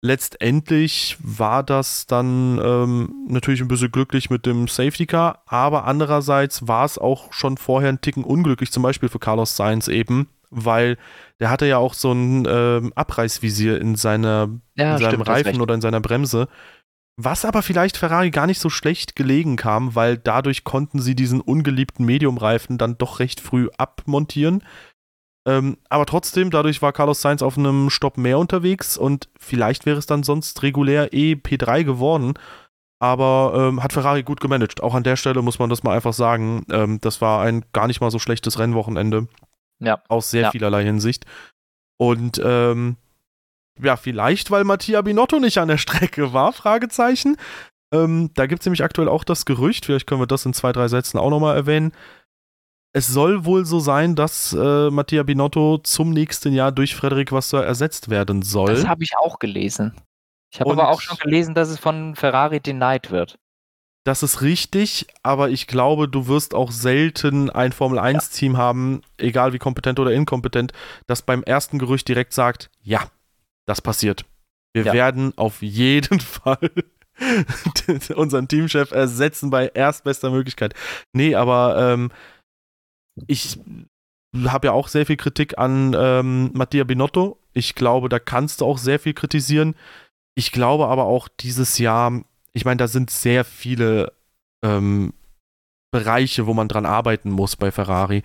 letztendlich war das dann ähm, natürlich ein bisschen glücklich mit dem Safety Car, aber andererseits war es auch schon vorher ein Ticken unglücklich, zum Beispiel für Carlos Sainz eben, weil der hatte ja auch so ein ähm, Abreißvisier in, seiner, Ja, in seinem stimmt, Reifen oder in seiner Bremse. Was aber vielleicht Ferrari gar nicht so schlecht gelegen kam, weil dadurch konnten sie diesen ungeliebten Medium-Reifen dann doch recht früh abmontieren. Ähm, aber trotzdem, dadurch war Carlos Sainz auf einem Stopp mehr unterwegs und vielleicht wäre es dann sonst regulär eh P3 geworden. Aber ähm, hat Ferrari gut gemanagt. Auch an der Stelle muss man das mal einfach sagen. Ähm, das war ein gar nicht mal so schlechtes Rennwochenende. Ja. Aus sehr Ja. vielerlei Hinsicht. Und ähm, ja, vielleicht, weil Mattia Binotto nicht an der Strecke war, Fragezeichen. Ähm, da gibt es nämlich aktuell auch das Gerücht, vielleicht können wir das in zwei, drei Sätzen auch nochmal erwähnen. Es soll wohl so sein, dass äh, Mattia Binotto zum nächsten Jahr durch Frederik Vasseur ersetzt werden soll. Das habe ich auch gelesen. Ich habe aber auch schon gelesen, dass es von Ferrari denied wird. Das ist richtig, aber ich glaube, du wirst auch selten ein Formel-1-Team ja. haben, egal wie kompetent oder inkompetent, das beim ersten Gerücht direkt sagt, ja, das passiert. Wir ja. werden auf jeden Fall unseren Teamchef ersetzen bei erstbester Möglichkeit. Nee, aber ähm, ich habe ja auch sehr viel Kritik an ähm, Mattia Binotto. Ich glaube, da kannst du auch sehr viel kritisieren. Ich glaube aber auch dieses Jahr, ich meine, da sind sehr viele ähm, Bereiche, wo man dran arbeiten muss bei Ferrari.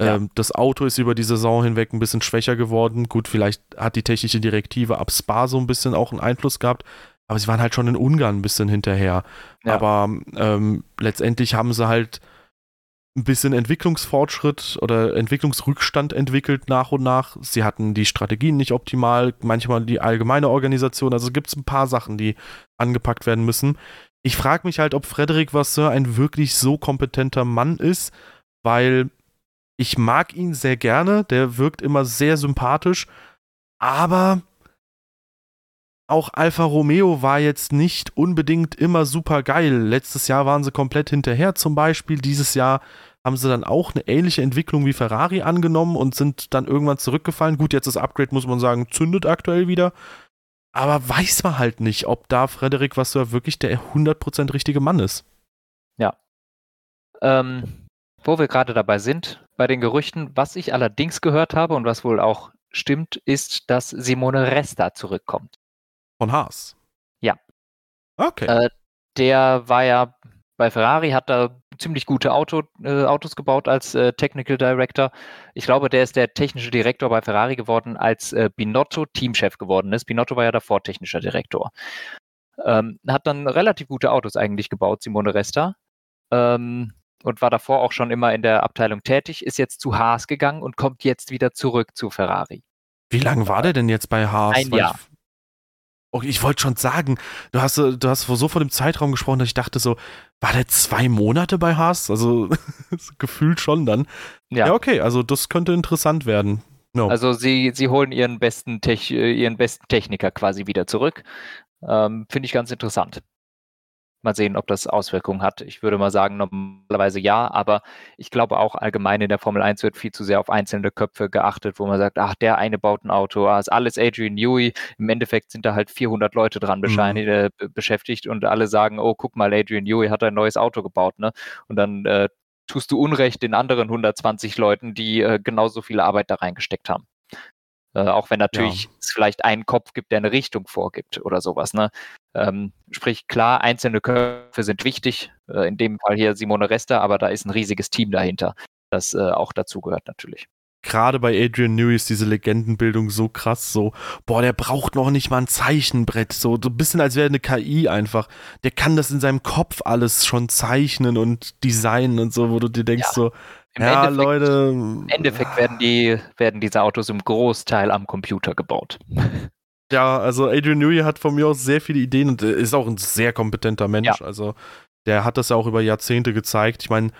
Ja. Ähm, das Auto ist über die Saison hinweg ein bisschen schwächer geworden. Gut, vielleicht hat die technische Direktive ab Spa so ein bisschen auch einen Einfluss gehabt, aber sie waren halt schon in Ungarn ein bisschen hinterher. Ja. Aber ähm, letztendlich haben sie halt ein bisschen Entwicklungsfortschritt oder Entwicklungsrückstand entwickelt nach und nach. Sie hatten die Strategien nicht optimal, manchmal die allgemeine Organisation. Also gibt es ein paar Sachen, die angepackt werden müssen. Ich frage mich halt, ob Frederic Vasseur ein wirklich so kompetenter Mann ist, weil ich mag ihn sehr gerne. Der wirkt immer sehr sympathisch. Aber auch Alfa Romeo war jetzt nicht unbedingt immer super geil. Letztes Jahr waren sie komplett hinterher zum Beispiel. Dieses Jahr haben sie dann auch eine ähnliche Entwicklung wie Ferrari angenommen und sind dann irgendwann zurückgefallen. Gut, jetzt das Upgrade, muss man sagen, zündet aktuell wieder. Aber weiß man halt nicht, ob da Frederik Vasseur wirklich der 100% richtige Mann ist. Ja. Ähm, wo wir gerade dabei sind, bei den Gerüchten, was ich allerdings gehört habe und was wohl auch stimmt, ist, dass Simone Resta zurückkommt. Von Haas. Ja. Okay. Äh, der war ja bei Ferrari, hat da ziemlich gute Auto, äh, Autos gebaut als äh, Technical Director. Ich glaube, der ist der technische Direktor bei Ferrari geworden, als äh, Binotto Teamchef geworden ist. Binotto war ja davor technischer Direktor. Ähm, hat dann relativ gute Autos eigentlich gebaut, Simone Resta. Ähm, und war davor auch schon immer in der Abteilung tätig, ist jetzt zu Haas gegangen und kommt jetzt wieder zurück zu Ferrari. Wie lange war der denn jetzt bei Haas? Ein Jahr. Okay, ich wollte schon sagen, du hast, du hast so vor dem Zeitraum gesprochen, dass ich dachte so, war der zwei Monate bei Haas? Also gefühlt schon dann. Ja. ja, okay, also das könnte interessant werden. No. Also sie, sie holen ihren besten, Tech, ihren besten Techniker quasi wieder zurück. Ähm, Finde ich ganz interessant. Mal sehen, ob das Auswirkungen hat. Ich würde mal sagen, normalerweise ja, aber ich glaube auch allgemein in der Formel 1 wird viel zu sehr auf einzelne Köpfe geachtet, wo man sagt, ach, der eine baut ein Auto, ah, ist alles Adrian Newey. Im Endeffekt sind da halt 400 Leute dran mhm. äh, beschäftigt und alle sagen, oh, guck mal, Adrian Newey hat ein neues Auto gebaut, ne? Und dann äh, tust du Unrecht den anderen 120 Leuten, die äh, genauso viel Arbeit da reingesteckt haben. Äh, auch wenn natürlich ja. es vielleicht einen Kopf gibt, der eine Richtung vorgibt oder sowas. Ne? Ähm, sprich, klar, einzelne Köpfe sind wichtig, äh, in dem Fall hier Simone Resta, aber da ist ein riesiges Team dahinter, das äh, auch dazugehört natürlich. Gerade bei Adrian Newey ist diese Legendenbildung so krass, so, boah, der braucht noch nicht mal ein Zeichenbrett, so, so ein bisschen als wäre eine KI einfach. Der kann das in seinem Kopf alles schon zeichnen und designen und so, wo du dir denkst, ja. so, im ja, Endeffekt, Leute. Im Endeffekt werden, die, werden diese Autos im Großteil am Computer gebaut. Ja, also Adrian Newey hat von mir aus sehr viele Ideen und ist auch ein sehr kompetenter Mensch. Ja. Also der hat das ja auch über Jahrzehnte gezeigt. Ich meine,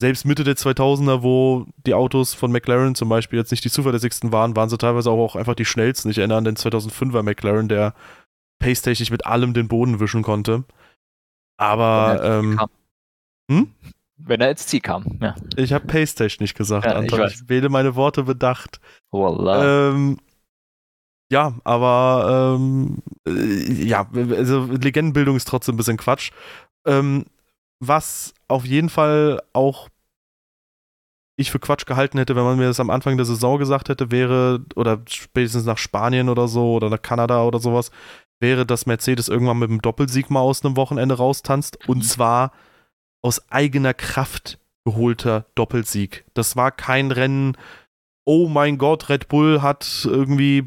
selbst Mitte der 2000er, wo die Autos von McLaren zum Beispiel jetzt nicht die zuverlässigsten waren, waren sie teilweise auch einfach die schnellsten. Ich erinnere an den 2005er McLaren, der pace-technisch mit allem den Boden wischen konnte. Aber, ähm, hm? Wenn er ins Ziel kam, ja. Ich habe pace-technisch gesagt, ja, Anton. Ich, ich, wähle meine Worte bedacht. Wallah. Ähm, ja, aber ähm, äh, ja, also Legendenbildung ist trotzdem ein bisschen Quatsch. Ähm, was auf jeden Fall auch ich für Quatsch gehalten hätte, wenn man mir das am Anfang der Saison gesagt hätte, wäre, oder spätestens nach Spanien oder so, oder nach Kanada oder sowas, wäre, dass Mercedes irgendwann mit einem Doppelsieg mal aus einem Wochenende raustanzt. Mhm. Und zwar aus eigener Kraft geholter Doppelsieg. Das war kein Rennen, oh mein Gott, Red Bull hat irgendwie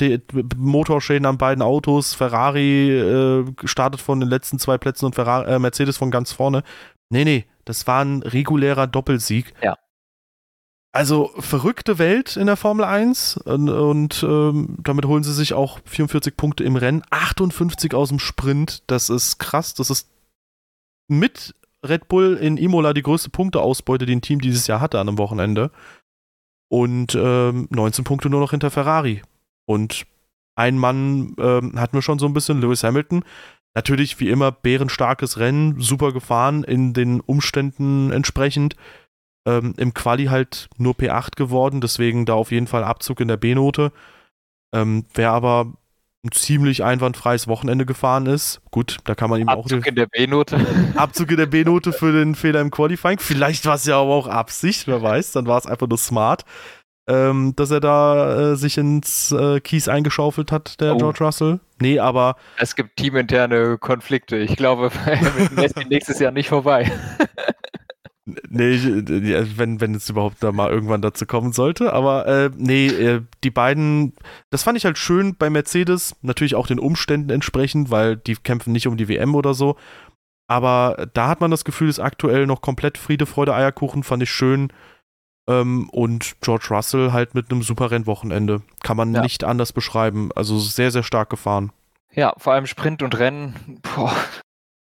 äh, Motorschäden an beiden Autos, Ferrari äh, startet von den letzten zwei Plätzen und Ferrari, äh, Mercedes von ganz vorne. Nee, nee, das war ein regulärer Doppelsieg. Ja. Also verrückte Welt in der Formel 1 und, und ähm, damit holen sie sich auch 44 Punkte im Rennen, 58 aus dem Sprint. Das ist krass. Das ist mit Red Bull in Imola die größte Punkteausbeute, die ein Team dieses Jahr hatte an einem Wochenende. Und ähm, 19 Punkte nur noch hinter Ferrari. Und ein Mann ähm, hatten wir schon so ein bisschen, Lewis Hamilton. Natürlich wie immer bärenstarkes Rennen, super gefahren in den Umständen entsprechend ähm, im Quali halt nur P8 geworden, deswegen da auf jeden Fall Abzug in der B-Note. Ähm, wer aber ein ziemlich einwandfreies Wochenende gefahren ist, gut, da kann man ihm Abzug auch. Abzug in der B-Note. Abzug in der B-Note für den Fehler im Qualifying. Vielleicht war es ja aber auch Absicht, wer weiß, dann war es einfach nur smart. Ähm, dass er da äh, sich ins äh, Kies eingeschaufelt hat, der oh. George Russell. Nee, aber. Es gibt teaminterne Konflikte. Ich glaube, mit Messi nächstes Jahr nicht vorbei. Nee, wenn, wenn es überhaupt da mal irgendwann dazu kommen sollte. Aber äh, nee, äh, die beiden, das fand ich halt schön bei Mercedes, natürlich auch den Umständen entsprechend, weil die kämpfen nicht um die WM oder so. Aber da hat man das Gefühl, ist aktuell noch komplett Friede, Freude, Eierkuchen, fand ich schön. Ähm, und George Russell halt mit einem super Rennwochenende. Kann man ja. nicht anders beschreiben. Also sehr, sehr stark gefahren. Ja, vor allem Sprint und Rennen. Boah,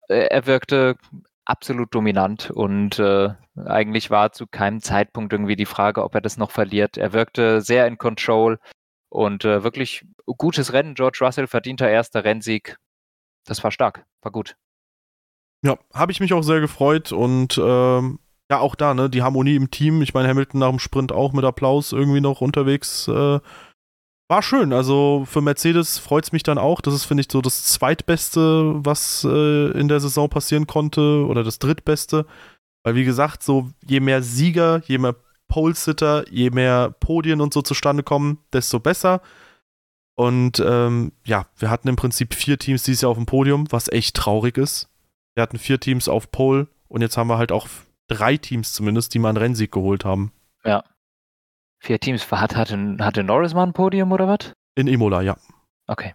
er wirkte absolut dominant und äh, eigentlich war zu keinem Zeitpunkt irgendwie die Frage, ob er das noch verliert. Er wirkte sehr in Control und äh, wirklich gutes Rennen. George Russell verdienter erster Rennsieg. Das war stark, war gut. Ja, habe ich mich auch sehr gefreut und ähm, ja, auch da, ne, die Harmonie im Team. Ich meine, Hamilton nach dem Sprint auch mit Applaus irgendwie noch unterwegs. Äh, war schön. Also für Mercedes freut es mich dann auch. Das ist, finde ich, so das zweitbeste, was äh, in der Saison passieren konnte oder das drittbeste. Weil, wie gesagt, so je mehr Sieger, je mehr Pole-Sitter, je mehr Podien und so zustande kommen, desto besser. Und ähm, ja, wir hatten im Prinzip vier Teams dieses Jahr auf dem Podium, was echt traurig ist. Wir hatten vier Teams auf Pole und jetzt haben wir halt auch drei Teams zumindest, die mal einen Rennsieg geholt haben. Ja. Vier Teams. Hat, hatte, hatte Norris mal ein Podium oder was? In Imola, ja. Okay.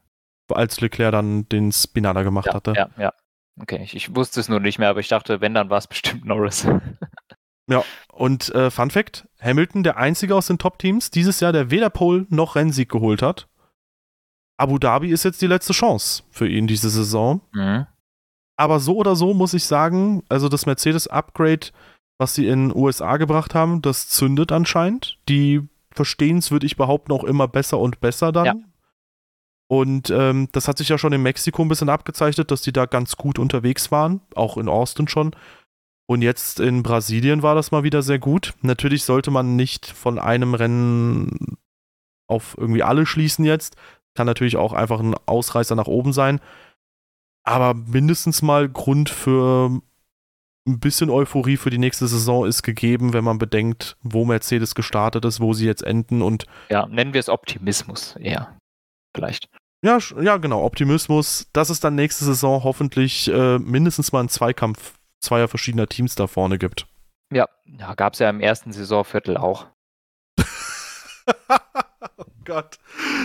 Als Leclerc dann den Spinada gemacht ja, hatte. Ja, ja. Okay, ich, ich, wusste es nur nicht mehr, aber ich dachte, wenn, dann war es bestimmt Norris. ja, und äh, Fun Fact: Hamilton, der einzige aus den Top-Teams, dieses Jahr, der weder Pole noch Rennsieg geholt hat. Abu Dhabi ist jetzt die letzte Chance für ihn diese Saison. Mhm. Aber so oder so muss ich sagen, also das Mercedes-Upgrade was sie in den USA gebracht haben, das zündet anscheinend. Die verstehen es, würde ich behaupten, auch immer besser und besser dann. Ja. Und ähm, das hat sich ja schon in Mexiko ein bisschen abgezeichnet, dass die da ganz gut unterwegs waren, auch in Austin schon. Und jetzt in Brasilien war das mal wieder sehr gut. Natürlich sollte man nicht von einem Rennen auf irgendwie alle schließen jetzt. Kann natürlich auch einfach ein Ausreißer nach oben sein. Aber mindestens mal Grund für ein bisschen Euphorie für die nächste Saison ist gegeben, wenn man bedenkt, wo Mercedes gestartet ist, wo sie jetzt enden und. Ja, nennen wir es Optimismus eher. Vielleicht. Ja, ja, genau, Optimismus, dass es dann nächste Saison hoffentlich äh, mindestens mal einen Zweikampf zweier verschiedener Teams da vorne gibt. Ja, ja gab es ja im ersten Saisonviertel auch. oh Gott.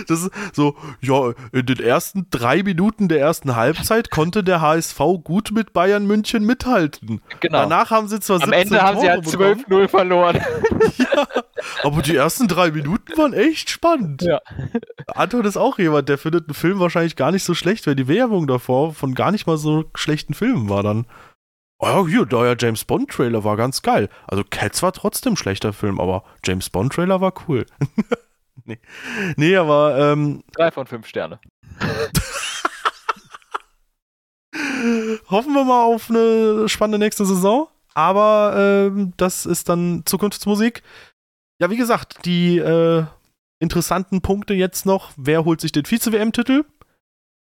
Das ist so, ja, in den ersten drei Minuten der ersten Halbzeit konnte der HSV gut mit Bayern München mithalten. Genau. Danach haben sie zwar Am Ende haben Tore sie halt 12-0 verloren. ja, aber die ersten drei Minuten waren echt spannend. Ja. Anton ist auch jemand, der findet einen Film wahrscheinlich gar nicht so schlecht, weil die Werbung davor von gar nicht mal so schlechten Filmen war dann. Oh, hier, der James Bond Trailer war ganz geil. Also Cats war trotzdem ein schlechter Film, aber James Bond Trailer war cool. nee. nee, aber. Ähm, Drei von fünf Sterne. Hoffen wir mal auf eine spannende nächste Saison. Aber ähm, das ist dann Zukunftsmusik. Ja, wie gesagt, die äh, interessanten Punkte jetzt noch. Wer holt sich den Vize-WM-Titel?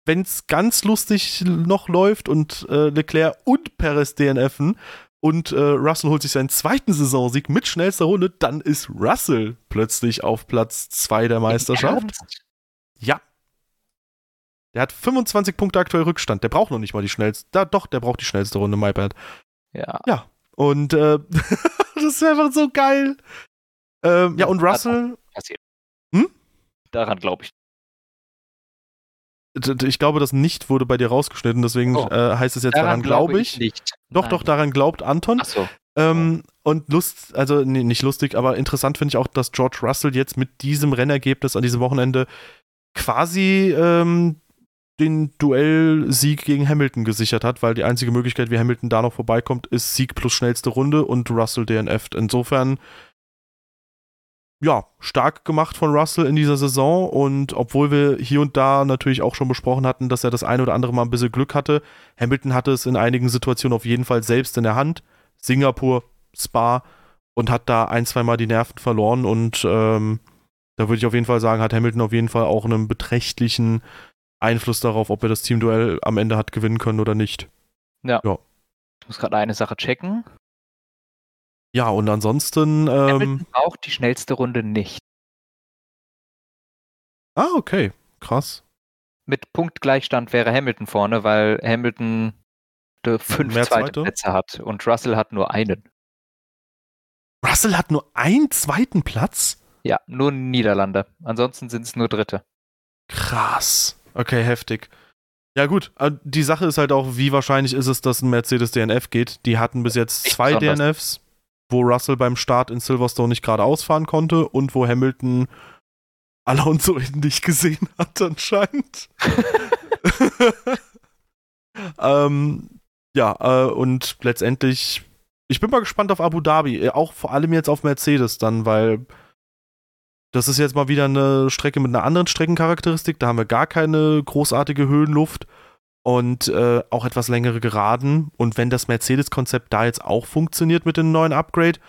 Wenn es ganz lustig noch läuft und äh, Leclerc und Perez DNFen und äh, Russell holt sich seinen zweiten Saisonsieg mit schnellster Runde, dann ist Russell plötzlich auf Platz 2 der Meisterschaft. Ja. Der hat 25 Punkte aktuell Rückstand. Der braucht noch nicht mal die schnellste. Da, doch, der braucht die schnellste Runde, my bad. Ja. Ja. Und äh, das ist einfach so geil. Ähm, ja, und Russell. Hm? Daran glaube ich ich glaube, das nicht wurde bei dir rausgeschnitten, deswegen oh. äh, heißt es jetzt daran, daran glaube ich. Nicht. Doch, Nein. doch, daran glaubt Anton. Ach so. Ähm, und Lust, also nee, nicht lustig, aber interessant finde ich auch, dass George Russell jetzt mit diesem Rennergebnis an diesem Wochenende quasi ähm, den Duellsieg gegen Hamilton gesichert hat, weil die einzige Möglichkeit, wie Hamilton da noch vorbeikommt, ist Sieg plus schnellste Runde und Russell DNF. Insofern, ja, stark gemacht von Russell in dieser Saison und obwohl wir hier und da natürlich auch schon besprochen hatten, dass er das eine oder andere Mal ein bisschen Glück hatte, Hamilton hatte es in einigen Situationen auf jeden Fall selbst in der Hand. Singapur, Spa und hat da ein, zweimal die Nerven verloren und ähm, da würde ich auf jeden Fall sagen, hat Hamilton auf jeden Fall auch einen beträchtlichen Einfluss darauf, ob er das Teamduell am Ende hat gewinnen können oder nicht. Ja. ja. Ich muss gerade eine Sache checken. Ja, und ansonsten. Ähm, Hamilton braucht die schnellste Runde nicht. Ah, okay. Krass. Mit Punktgleichstand wäre Hamilton vorne, weil Hamilton fünf Mehr zweite, zweite Plätze hat und Russell hat nur einen. Russell hat nur einen zweiten Platz? Ja, nur Niederlande. Ansonsten sind es nur Dritte. Krass. Okay, heftig. Ja, gut. Äh, die Sache ist halt auch, wie wahrscheinlich ist es, dass ein Mercedes DNF geht. Die hatten bis jetzt nicht zwei besonders. DNFs, wo Russell beim Start in Silverstone nicht gerade ausfahren konnte und wo Hamilton Alonso nicht gesehen hat, anscheinend. ähm, ja, äh, und letztendlich, ich bin mal gespannt auf Abu Dhabi, äh, auch vor allem jetzt auf Mercedes dann, weil das ist jetzt mal wieder eine Strecke mit einer anderen Streckencharakteristik. Da haben wir gar keine großartige Höhenluft und äh, auch etwas längere Geraden. Und wenn das Mercedes-Konzept da jetzt auch funktioniert mit dem neuen Upgrade,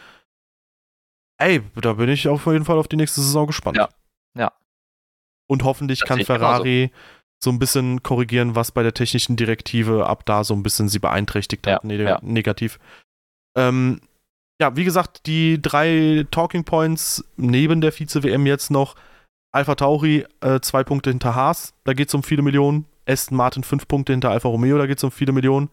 ey, da bin ich auf jeden Fall auf die nächste Saison gespannt. Ja. Ja. Und hoffentlich das kann Ferrari so ein bisschen korrigieren, was bei der technischen Direktive ab da so ein bisschen sie beeinträchtigt hat, ja, ne ja. negativ. Ähm, ja, wie gesagt, die drei Talking Points neben der Vize-WM jetzt noch. Alpha Tauri, äh, zwei Punkte hinter Haas, da geht es um viele Millionen. Aston Martin, fünf Punkte hinter Alfa Romeo, da geht es um viele Millionen.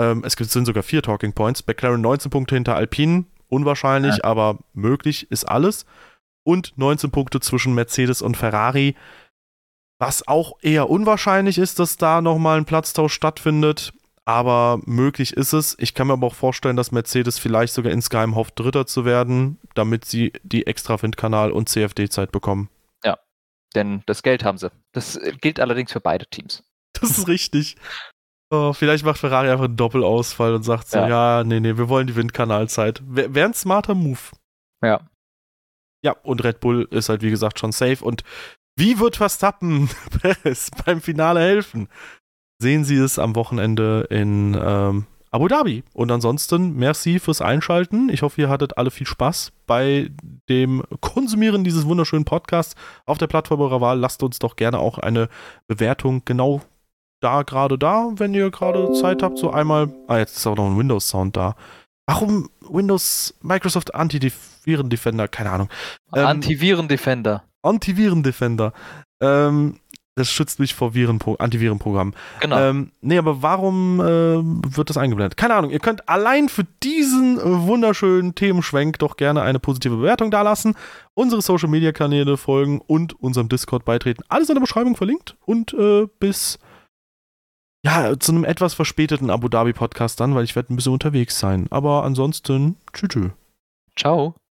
Ähm, es sind sogar vier Talking Points. McLaren 19 Punkte hinter Alpine, unwahrscheinlich, ja. aber möglich ist alles. Und 19 Punkte zwischen Mercedes und Ferrari. Was auch eher unwahrscheinlich ist, dass da nochmal ein Platztausch stattfindet. Aber möglich ist es. Ich kann mir aber auch vorstellen, dass Mercedes vielleicht sogar insgeheim hofft, Dritter zu werden, damit sie die extra Windkanal- und CFD-Zeit bekommen. Denn das Geld haben sie. Das gilt allerdings für beide Teams. Das ist richtig. Oh, vielleicht macht Ferrari einfach einen Doppelausfall und sagt so, ja, ja nee, nee, wir wollen die Windkanalzeit. Wäre ein smarter Move. Ja. Ja, und Red Bull ist halt, wie gesagt, schon safe. Und wie wird Verstappen Perez beim Finale helfen? Sehen Sie es am Wochenende in ähm, Abu Dhabi. Und ansonsten, merci fürs Einschalten. Ich hoffe, ihr hattet alle viel Spaß bei dem Konsumieren dieses wunderschönen Podcasts auf der Plattform eurer Wahl. Lasst uns doch gerne auch eine Bewertung genau da, gerade da, wenn ihr gerade Zeit habt. So einmal. Ah, jetzt ist auch noch ein Windows-Sound da. Warum Windows, Microsoft Antiviren Defender? Keine Ahnung. Ähm, Antiviren Defender. Antiviren-Defender. Ähm, das schützt mich vor Virenpro Antivirenprogrammen. Genau. Ähm, nee, aber warum äh, wird das eingeblendet? Keine Ahnung. Ihr könnt allein für diesen äh, wunderschönen Themenschwenk doch gerne eine positive Bewertung dalassen, unsere Social Media Kanäle folgen und unserem Discord beitreten. Alles in der Beschreibung verlinkt und äh, bis ja, zu einem etwas verspäteten Abu Dhabi Podcast dann, weil ich werde ein bisschen unterwegs sein. Aber ansonsten, tschüss. Ciao.